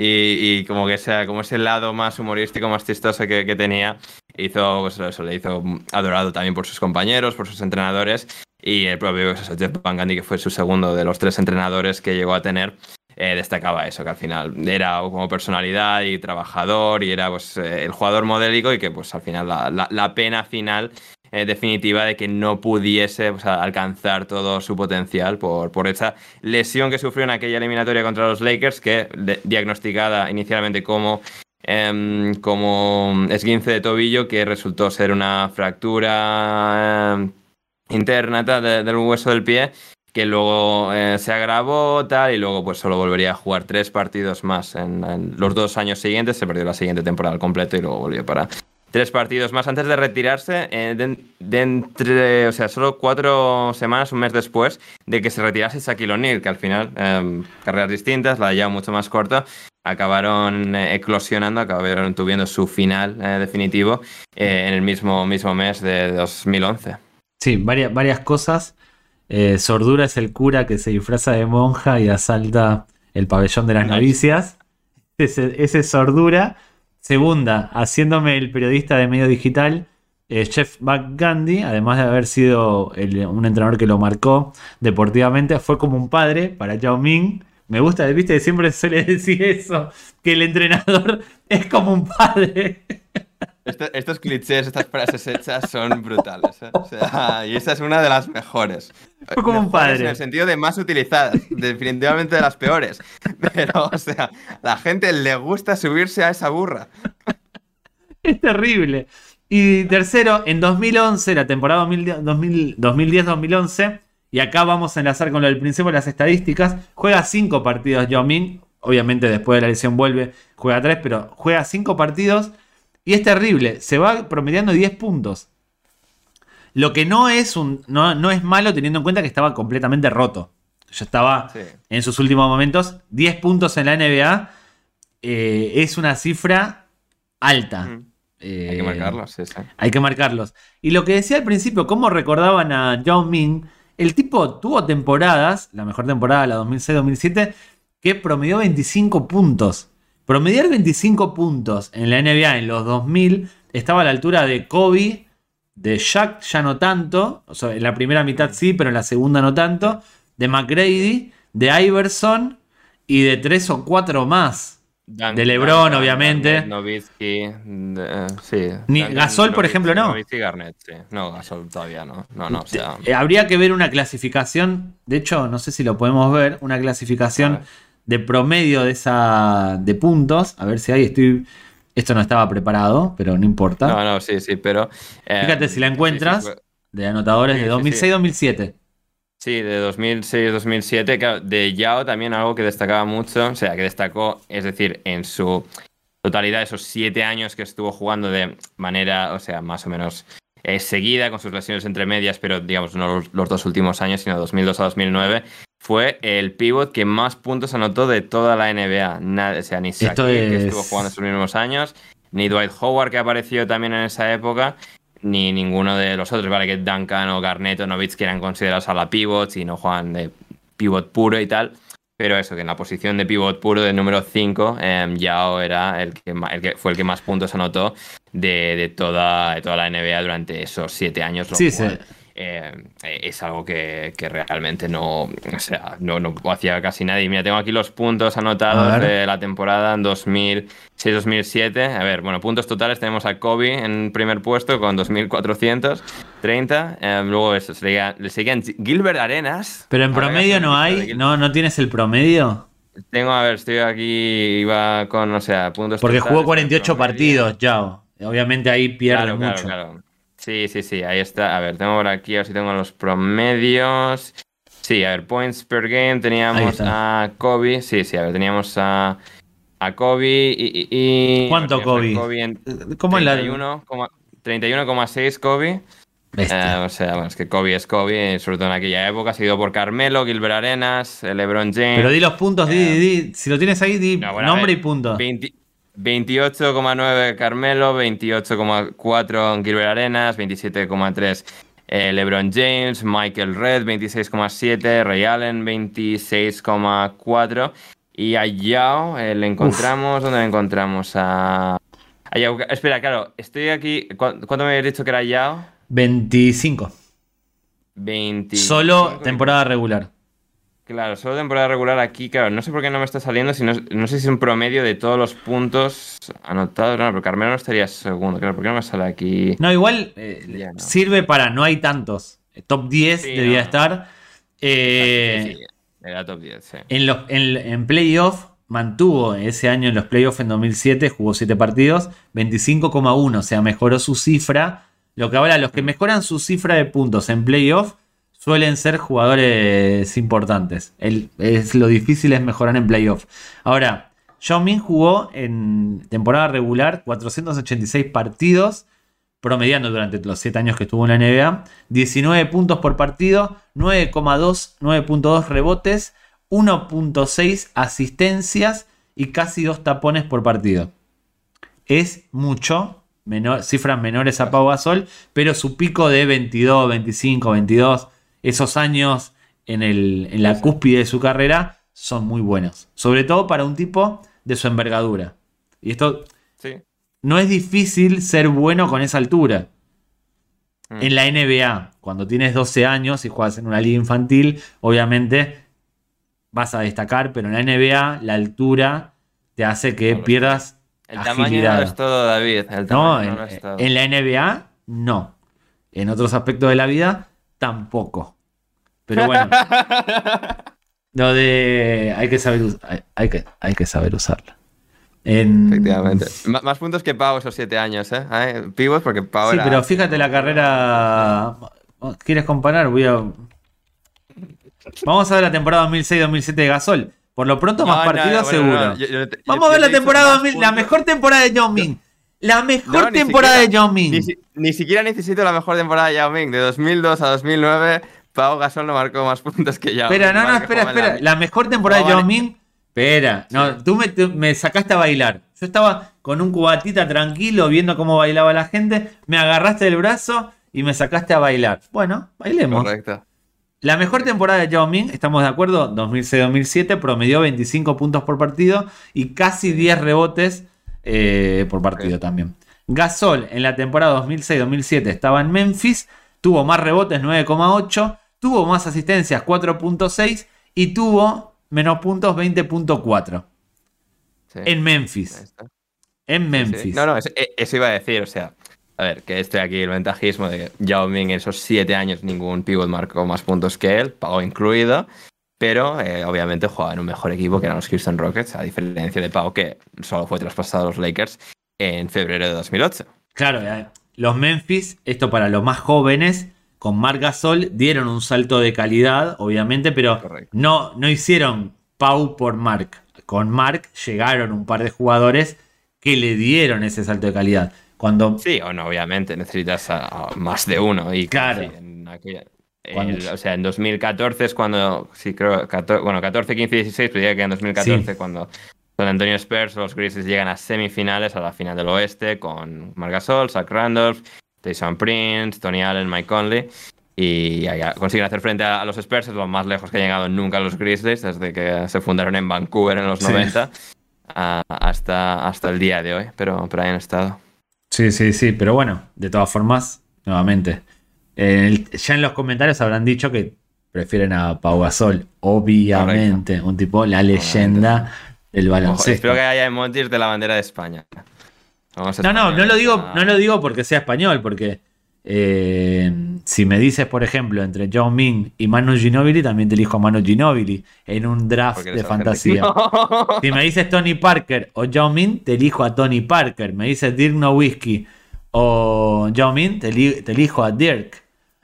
Y, y como que sea, como ese lado más humorístico, más chistoso que, que tenía, hizo, pues eso, le hizo adorado también por sus compañeros, por sus entrenadores, y el propio pues Jeff Van Gundy, que fue su segundo de los tres entrenadores que llegó a tener, eh, destacaba eso, que al final era como personalidad y trabajador y era pues, eh, el jugador modélico y que pues al final la, la, pena final eh, definitiva de que no pudiese pues, alcanzar todo su potencial por, por esa lesión que sufrió en aquella eliminatoria contra los Lakers, que diagnosticada inicialmente como em, como esguince de tobillo que resultó ser una fractura em, interna del hueso del pie que luego eh, se agravó tal y luego pues solo volvería a jugar tres partidos más en, los dos años siguientes, se perdió la siguiente temporada al completo y luego volvió para tres partidos más antes de retirarse eh, entre, o sea, solo cuatro semanas, un mes después de que se retirase Shaquille O'Neal, que al final, em, carreras distintas, la ya mucho más corta, acabaron eh, eclosionando, acabaron tuviendo su final definitivo en el mismo, mismo mes de 2011. Sí, varias, varias cosas. Eh, Sordura es el cura que se disfraza de monja y asalta el pabellón de las novicias. Ese, es Sordura. Segunda, haciéndome el periodista de medio digital, eh, Chef Buck Gandhi, además de haber sido un entrenador que lo marcó deportivamente, fue como un padre para Yao Ming. Me gusta, viste, siempre suele decir eso, que el entrenador es como un padre estos clichés, estas frases hechas son brutales. ¿eh? O sea, y esa es una de las mejores. Fue como un padre. En el sentido de más utilizadas, definitivamente de las peores. Pero, o sea, la gente le gusta subirse a esa burra. Es terrible. Y tercero, en 2011, la temporada 2010-2011, y acá vamos a enlazar con lo del principio de las estadísticas, juega cinco partidos Yao Ming, obviamente después de la lesión vuelve, juega tres, pero juega cinco partidos y es terrible, se va promediando 10 puntos. Lo que no es, un, no, es malo teniendo en cuenta que estaba completamente roto. Ya estaba en sus últimos momentos. 10 puntos en la NBA eh, es una cifra alta. hay que marcarlos, sí, Hay que marcarlos. Y lo que decía al principio, cómo recordaban a Yao Ming, el tipo tuvo temporadas, la mejor temporada, la 2006-2007, que promedió 25 puntos. Promediar 25 puntos en la NBA en los 2000 estaba a la altura de Kobe, de Shaq ya no tanto, o sea, en la primera mitad sí, pero en la segunda no tanto, de McGrady, de Iverson y de tres o cuatro más. de LeBron, obviamente. Novitsky, sí. Ni, Gasol, por ejemplo, no. Garnett, sí. No, Gasol todavía no. No, no, o sea... Eh, habría que ver una clasificación, de hecho, no sé si lo podemos ver, una clasificación de promedio de esa de puntos. A ver si ahí estoy. Esto no estaba preparado, pero no importa. No, no, sí, sí, pero. Eh, Fíjate si la encuentras. de anotadores de 2006-2007. Sí, de 2006-2007. de Yao también algo que destacaba mucho. O sea, que destacó, es decir, en su totalidad, esos siete años que estuvo jugando de manera, o sea, más o menos eh, seguida, con sus lesiones entre medias, pero digamos, no los, los, dos últimos años, sino 2002 a 2009, fue el pivot que más puntos anotó de toda la NBA. Nada, o sea, ni Saki, que estuvo jugando esos mismos años, ni Dwight Howard, que apareció también en esa época, ni ninguno de los otros. Vale, que Duncan o Garnett o Novitz, que eran considerados a la pivots y no juegan de pivot puro y tal. Pero eso, que en la posición de pivot puro de número 5, eh, Yao era el que, el que, fue el que más puntos anotó de, de, toda, de toda la NBA durante esos siete años. sí, sí. Eh, es algo que, realmente no, o sea, no, no hacía casi nadie. Mira, tengo aquí los puntos anotados de la temporada en 2006-2007. A ver, bueno, puntos totales tenemos a Kobe en primer puesto con 2.430. Eh, luego eso, le seguían Gilbert Arenas. Pero en promedio no hay, no, no tienes el promedio. Tengo, a ver, estoy aquí, iba con, o sea, puntos Porque jugó 48 partidos, ya. Obviamente ahí pierde mucho. Claro, Sí, sí, sí, ahí está. A ver, tengo por aquí, a ver si tengo los promedios. Sí, a ver, points per game teníamos a Kobe. Sí, sí, a ver, teníamos a, a Kobe y. y ¿Cuánto Kobe? ¿Cómo es la 31,6 Kobe. Eh, o sea, bueno, es que Kobe es Kobe, sobre todo en aquella época, seguido por Carmelo, Gilbert Arenas, LeBron James. Pero di los puntos, di, eh, di, si lo tienes ahí, di nombre y punto. 28,9 Carmelo, 28,4 Gilbert Arenas, 27,3 eh, LeBron James, Michael Red 26,7, Ray Allen 26,4 y a Yao le encontramos, ¿dónde le encontramos? A, Yao, espera, claro, estoy aquí, ¿cuánto me habías dicho que era Yao? 25. 20. Solo temporada regular. Claro, solo temporada regular aquí, claro, no sé por qué no me está saliendo, si no, sé si es un promedio de todos los puntos anotados, no, pero Carmelo no estaría segundo, claro, ¿por qué no me sale aquí? No, igual eh, sirve para, no hay tantos, top 10 debía estar. Eh, sí, era top 10, sí. En, los, en, playoff mantuvo ese año en los playoffs en 2007, jugó 7 partidos, 25,1, o sea, mejoró su cifra lo que ahora los que mejoran su cifra de puntos en playoff suelen ser jugadores importantes. es, lo difícil es mejorar en playoff. Ahora, John Min jugó en temporada regular 486 partidos, promediando durante los 7 años que estuvo en la NBA, 19 puntos por partido, 9,2, 9.2 rebotes, 1.6 asistencias y casi 2 tapones por partido. Es mucho, cifras menores a Pau Gasol, pero su pico de 22, 25, 22, esos años en, el, en la cúspide de su carrera son muy buenos. Sobre todo para un tipo de su envergadura. Y esto no es difícil ser bueno con esa altura. Mm. En la NBA, cuando tienes 12 años y juegas en una liga infantil, obviamente vas a destacar, pero en la NBA la altura te hace que pierdas el tamaño no es todo, David. no, en, la NBA, no. En otros aspectos de la vida, tampoco. Pero bueno. lo de. Hay que saber, hay, que, hay que saber usarla. Efectivamente. más puntos que Pau esos siete años, ¿eh? Pibos porque Pau Sí, pero fíjate la carrera. ¿Quieres comparar? Voy a. Vamos a ver la temporada 2006-2007 de Gasol. Por lo pronto, más partidos seguro. Vamos a ver la temporada, la mejor temporada de Yao Ming. La mejor temporada de Yao Ming. Ni, siquiera necesito la mejor temporada de Yao Ming. De 2002 a 2009, Pau Gasol no marcó más puntos que Yao Espera, no, no, espera, espera. La... mejor temporada de Yao Ming. Espera, no, tú me, me, sacaste a bailar. Yo estaba con un cubatita tranquilo viendo cómo bailaba la gente. Me agarraste del brazo y me sacaste a bailar. Bueno, bailemos. Correcto. La mejor temporada de Yao Ming, estamos de acuerdo, 2006-2007, promedió 25 puntos por partido y casi 10 rebotes eh, por partido también. Gasol en la temporada 2006-2007 estaba en Memphis, tuvo más rebotes 9,8, tuvo más asistencias 4,6 y tuvo menos puntos 20,4. En Memphis. En Memphis. No, no, eso iba a decir, o sea, a ver, que estoy aquí el ventajismo de que Yao Ming en esos siete años ningún pivot marcó más puntos que él, Pau incluido, pero eh, obviamente jugaba en un mejor equipo que eran los Houston Rockets, a diferencia de Pau que solo fue traspasado a los Lakers en febrero de 2008. Claro, los Memphis, esto para los más jóvenes, con Marc Gasol dieron un salto de calidad, obviamente, pero no, no hicieron Pau por Marc. Con Marc llegaron un par de jugadores que le dieron ese salto de calidad. Cuando... Sí, o no, obviamente, necesitas a, más de uno. Y claro. O sea, en 2014 es cuando, sí, creo, bueno, 14, 15, 16, pero diría que en 2014 cuando Don Antonio Spurs los Grizzlies llegan a semifinales, a la final del oeste, con Margasol, Zach Randolph, Tyson Prince, Tony Allen, Mike Conley. Y consiguen hacer frente a, los Spurs, es lo más lejos que han llegado nunca los Grizzlies, desde que se fundaron en Vancouver en los 90 hasta, hasta el día de hoy, pero, pero ahí han estado. Sí, sí, sí, pero bueno, de todas formas, nuevamente, ya en los comentarios habrán dicho que prefieren a Pau Gasol, obviamente, un tipo, la leyenda del baloncesto. espero que haya emojis de la bandera de España. no, no, no lo digo, no lo digo porque sea español, porque eh, si me dices, por ejemplo, entre John Ming y Manu Ginobili, también te elijo a Manu Ginobili en un draft de fantasía. Si me dices Tony Parker o John Min, te elijo a Tony Parker. Me dices Dirk Nowitzki o John Min, te, elijo a Dirk.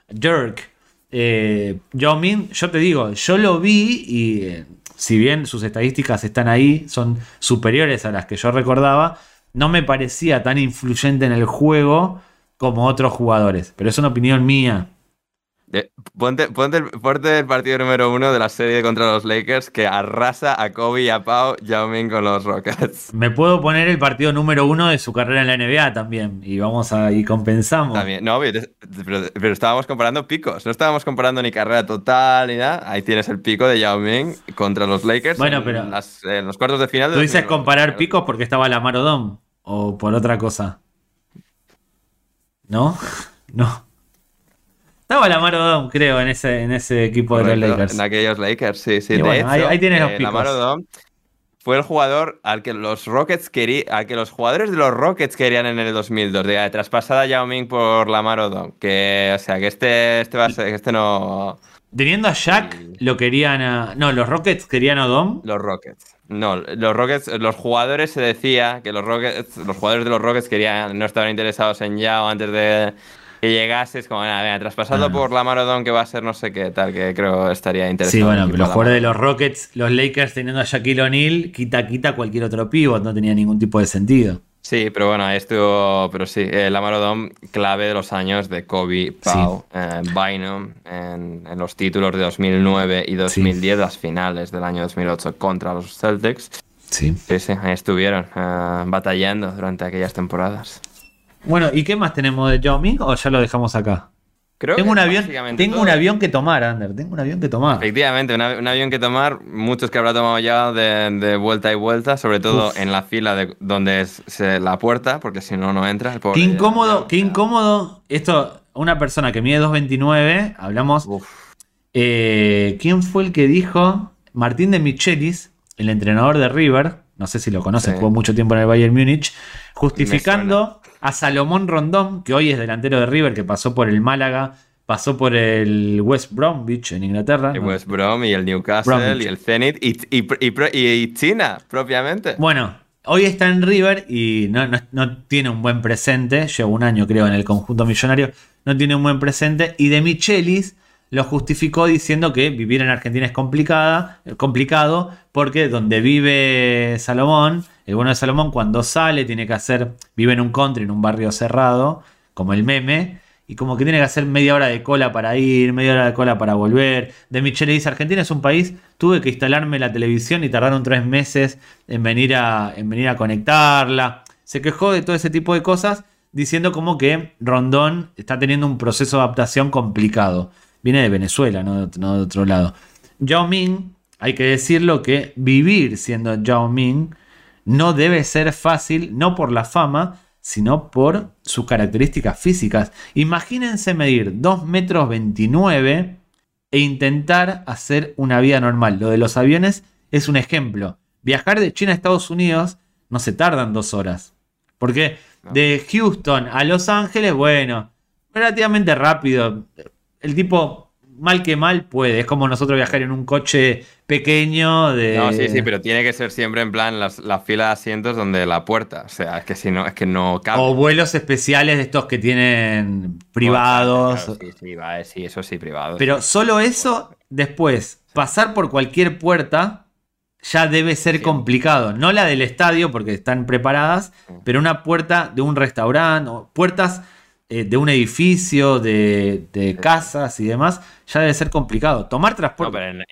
Dirk. Eh, Yao Ming, yo te digo, yo lo vi y eh, si bien sus estadísticas están ahí, son superiores a las que yo recordaba, no me parecía tan influyente en el juego como otros jugadores. Pero es una opinión mía. Ponte, ponte, el, ponte, el, partido número uno de la serie contra los Lakers que arrasa a Kobe y a Pau Yao Ming con los Rockets. Me puedo poner el partido número uno de su carrera en la NBA también. Y vamos a y compensamos. También. No, pero, pero, estábamos comparando picos. No estábamos comparando ni carrera total ni nada. Ahí tienes el pico de Yao Ming contra los Lakers. Bueno, pero. En, las, en los cuartos de final. ¿Tú dices comparar picos porque estaba la Marodón? ¿O por otra cosa? ¿No? No. Estaba la Marodom, creo, en ese, en ese equipo Correcto, de los Lakers. En aquellos Lakers, sí, sí. Y de bueno, hecho, ahí, ahí tienes los eh, picos. La Marodom fue el jugador al que los Rockets querían, al que los jugadores de los Rockets querían en el 2002, de traspasada Yao Ming por la Marodom. Que, o sea, que este, este va a ser, que este no. Teniendo a Shaq, lo querían a. No, los Rockets querían a Dom. Los Rockets. No, los Rockets, los jugadores se decía que los Rockets, los jugadores de los Rockets querían, no estaban interesados en Yao antes de que llegase, es como, nada, venga, traspasado Ah. por la Marodón que va a ser no sé qué, tal, que creo estaría interesante. Sí, bueno, los jugadores de los Rockets, los Lakers teniendo a Shaquille O'Neal, quita, quita cualquier otro pivot, no tenía ningún tipo de sentido. Sí, pero bueno, esto, pero sí, eh, la Marodón clave de los años de Kobe, Pau, eh, Bynum, en, en los títulos de 2009 y 2010, las finales del año 2008 contra los Celtics. Sí. Sí, sí, ahí estuvieron eh, batallando durante aquellas temporadas. Bueno, ¿y qué más tenemos de Yao Ming o ya lo dejamos acá? Creo Tengo que un avión, tengo todo. un avión que tomar, Ander, tengo un avión que tomar. Efectivamente, un, avi- un avión que tomar, muchos que habrá tomado ya de, de vuelta y vuelta, sobre todo Uf. en la fila de donde es se- la puerta, porque si no, no entra. el pobre Qué incómodo, ya- qué incómodo. Esto, una persona que mide 2.29, hablamos. Eh, ¿Quién fue el que dijo? Martín de Michelis, el entrenador de River, no sé si lo conocen, Sí. jugó mucho tiempo en el Bayern Múnich, justificando a Salomón Rondón, que hoy es delantero de River, que pasó por el Málaga, pasó por el West Bromwich en Inglaterra. el ¿no? West Brom y el Newcastle Bromwich. y el Zenit y, y, y, pro- y China, propiamente. Bueno, hoy está en River y no, no- no tiene un buen presente. Lleva un año, creo, en el conjunto millonario. No tiene un buen presente. Y de Michelis lo justificó diciendo que vivir en Argentina es complicada, eh, complicado porque donde vive Salomón, el bueno de Salomón, cuando sale tiene que hacer, vive en un country, en un barrio cerrado, como el meme. Y como que tiene que hacer media hora de cola para ir, media hora de cola para volver. De Michele dice, Argentina es un país, tuve que instalarme la televisión y tardaron tres meses en venir a, en venir a conectarla. Se quejó de todo ese tipo de cosas, diciendo como que Rondón está teniendo un proceso de adaptación complicado. Viene de Venezuela, no, de- no de otro lado. Yao Ming, hay que decirlo que vivir siendo Yao Ming no debe ser fácil, no por la fama, sino por sus características físicas. Imagínense medir 2 metros 29 e intentar hacer una vida normal. Lo de los aviones es un ejemplo. Viajar de China a Estados Unidos no se tardan dos horas. Porque de Houston a Los Ángeles, bueno, relativamente rápido. El tipo, mal que mal, puede. Es como nosotros viajar en un coche pequeño de... No, sí, sí, pero tiene que ser siempre en plan las- la fila de asientos donde la puerta. O sea, es que si no, es que no cabe. O vuelos especiales de estos que tienen privados. Claro, sí, sí, va, sí, eso sí, privados. Pero solo eso, después, pasar por cualquier puerta ya debe ser Sí. complicado. No la del estadio, porque están preparadas, pero una puerta de un restaurante, o puertas eh, de un edificio, de, de casas y demás, ya debe ser complicado. Tomar No, transporte. pero en,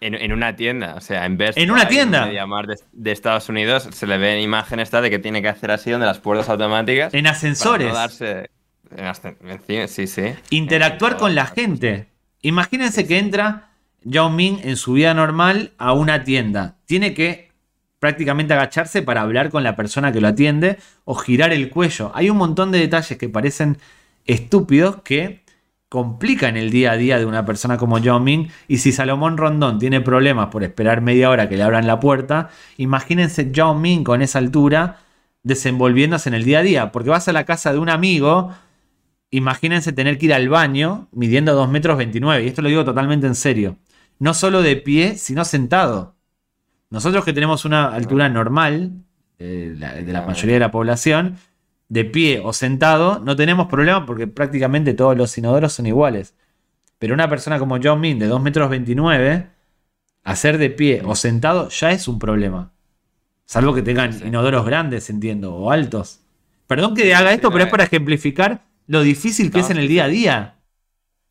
en- en una tienda, o sea, en Best ¿En una tienda? MediaMarkt de, de Estados Unidos se le ven imágenes esta de que tiene que hacer así donde las puertas automáticas. en ascensores. no darse- en sí, sí. interactuar con la gente. Imagínense que entra Yao Ming en su vida normal a una tienda. Tiene que prácticamente agacharse para hablar con la persona que lo atiende o girar el cuello. Hay un montón de detalles que parecen estúpidos que complican el día a día de una persona como Yao Ming. Y si Salomón Rondón tiene problemas por esperar media hora que le abran la puerta, imagínense Yao Ming con esa altura desenvolviéndose en el día a día. Porque vas a la casa de un amigo imagínense tener que ir al baño midiendo 2 metros 29. Y esto lo digo totalmente en serio. No solo de pie, sino sentado. Nosotros que tenemos una altura normal eh, la- de la mayoría de la población, de pie o sentado, no tenemos problema porque prácticamente todos los inodoros son iguales. Pero una persona como John Min de 2 metros 29, hacer de pie o sentado ya es un problema. Salvo que tengan inodoros grandes, entiendo, o altos. Perdón que haga esto, pero es para ejemplificar lo difícil que es en el día a día.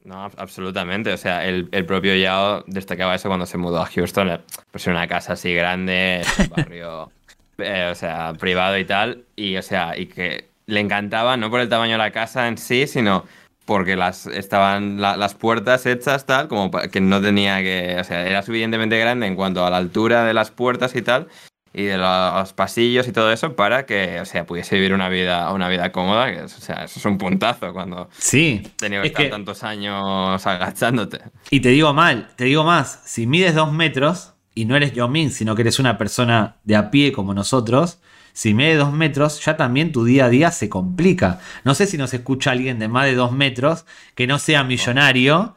No, absolutamente. O sea, el, propio Yao destacaba eso cuando se mudó a Houston. Pues en una casa así grande, un barrio, eh, o sea, privado y tal. Y, o sea, y que le encantaba, no por el tamaño de la casa en sí, sino porque las estaban las puertas hechas tal, como que no tenía que, o sea, era suficientemente grande en cuanto a la altura de las puertas y tal, y de los pasillos y todo eso para que, o sea, pudiese vivir una vida, una vida cómoda. Que, o sea, eso es un puntazo cuando sí, tenido que estar tantos años agachándote. Y te digo mal, te digo más, si mides dos metros y no eres yo Min, sino que eres una persona de a pie como nosotros, si mides dos metros, ya también tu día a día se complica. No sé si nos escucha alguien de más de dos metros que no sea millonario.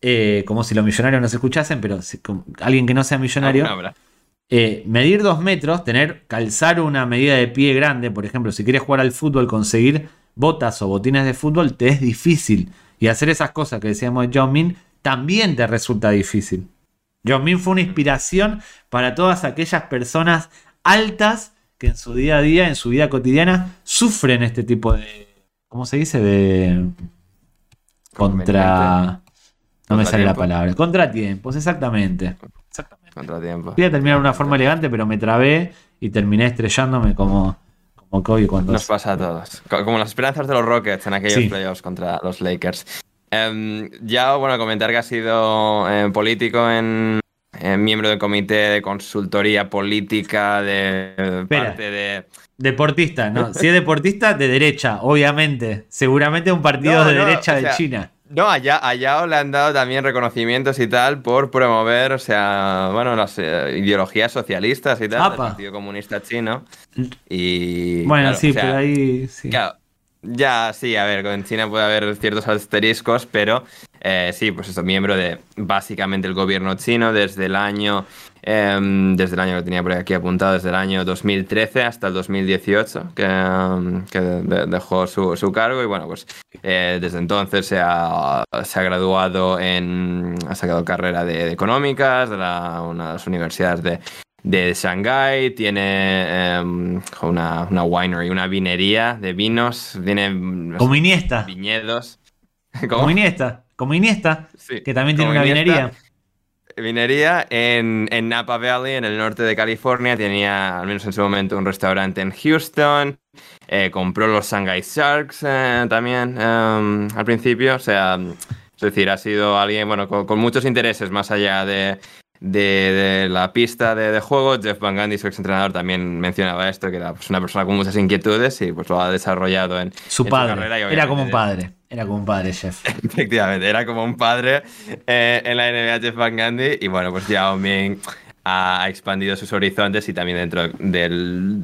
Eh, como si los millonarios nos escuchasen, pero alguien que no sea millonario. Eh, medir dos metros, tener, calzar una medida de pie grande, por ejemplo, si quieres jugar al fútbol, conseguir botas o botines de fútbol, te es difícil. Y hacer esas cosas que decíamos de John Min también te resulta difícil. John Min fue una inspiración para todas aquellas personas altas que en su día a día, en su vida cotidiana, sufren este tipo de. ¿Cómo se dice? De. Contra. No me sale la palabra. Contratiempos, exactamente. Contratiempo. Quería terminar de una forma elegante, pero me trabé y terminé estrellándome como, como Kobe cuando. Nos pasa a todos. Como las esperanzas de los Rockets en aquellos playoffs contra los Lakers. Em, ya, bueno, comentar que ha sido eh, político en. Miembro del comité de consultoría política de parte de. Deportista, ¿no? Si es deportista, de derecha, obviamente. Seguramente un partido de derecha de China. No, allá, allá le han dado también reconocimientos y tal por promover, o sea, bueno, las eh, ideologías socialistas y tal, del Partido Comunista Chino. Y. Bueno, sí, pero ahí. Sí. ya, sí, a ver, en China puede haber ciertos asteriscos, pero eh, sí, pues eso, miembro de básicamente el gobierno chino desde el año Em, desde el año que tenía por aquí apuntado, desde el año 2013 hasta el 2018, que, em, que dejó su, su, cargo. Y bueno, pues eh, desde entonces se ha, se ha, graduado en, ha sacado carrera de, económicas de la, una de las universidades de, de Shanghái, tiene em, una, una winery, una vinería de vinos, tiene... Como Iniesta. Viñedos. Como Iniesta, como Iniesta, que también tiene una vinería vinería en, Napa Valley, en el norte de California. Tenía, al menos en su momento, un restaurante en Houston. Eh, compró los Shanghai Sharks eh, también em, al principio. O sea, es decir, ha sido alguien bueno, con, muchos intereses más allá de, la pista de, juego. Jeff Van Gundy, su exentrenador, también mencionaba esto, que era pues, una persona con muchas inquietudes y pues lo ha desarrollado en su padre. era como un padre. Era como un padre, chef. Efectivamente, era como un padre eh, en la NBA Jeff Van Gundy. Y bueno, pues Yao Ming ha expandido sus horizontes y también dentro de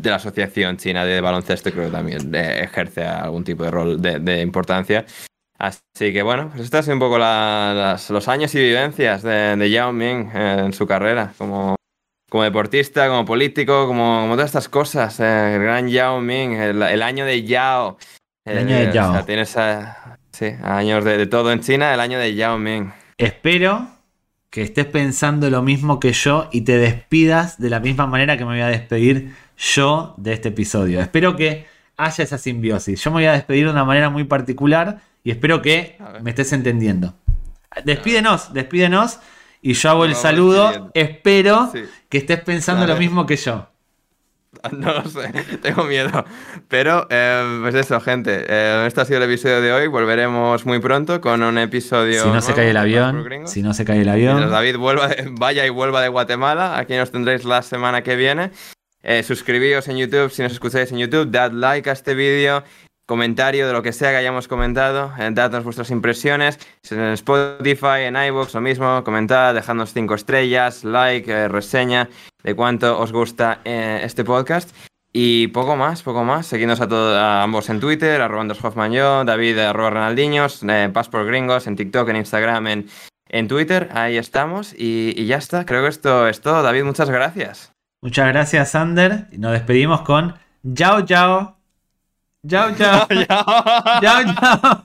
la Asociación China de Baloncesto creo que también eh, ejerce algún tipo de rol de, importancia. Así que bueno, pues estos son un poco los años y vivencias de, Yao Ming en su carrera como, como deportista, como político, como, como todas estas cosas. Eh, el gran Yao Ming, el, año de Yao. El año de Yao. O sea, tienes Sí, años de, todo en China, el año de Yao Ming. Espero que estés pensando lo mismo que yo y te despidas de la misma manera que me voy a despedir yo de este episodio. Espero que haya esa simbiosis. Yo me voy a despedir de una manera muy particular y espero que me estés entendiendo. Despídenos, despídenos y yo hago el saludo. Espero que estés pensando lo mismo que yo. No lo sé, tengo miedo. Pero, eh, pues eso, gente. Eh, este ha sido el episodio de hoy. Volveremos muy pronto con un episodio. Si no se cae el avión. Si no se cae el avión. David vuelva vaya y vuelva de Guatemala. Aquí nos tendréis la semana que viene. Eh, suscribíos en YouTube si nos escucháis en YouTube. Dad like a este vídeo comentario de lo que sea que hayamos comentado, eh, dadnos vuestras impresiones, en Spotify, en iVoox, lo mismo, comentad, dejadnos cinco estrellas, like, eh, reseña de cuánto os gusta eh, este podcast. Y poco más, poco más. Seguidnos a, todos, ambos en Twitter, arroba Hoffman yo, David arroba Ronaldinhos, Pas por Gringos, en TikTok, en Instagram, en, en Twitter. Ahí estamos. Y, ya está. Creo que esto es todo. David, muchas gracias. Muchas gracias, Sander. Nos despedimos con Chao, chao. Jauh, jauh.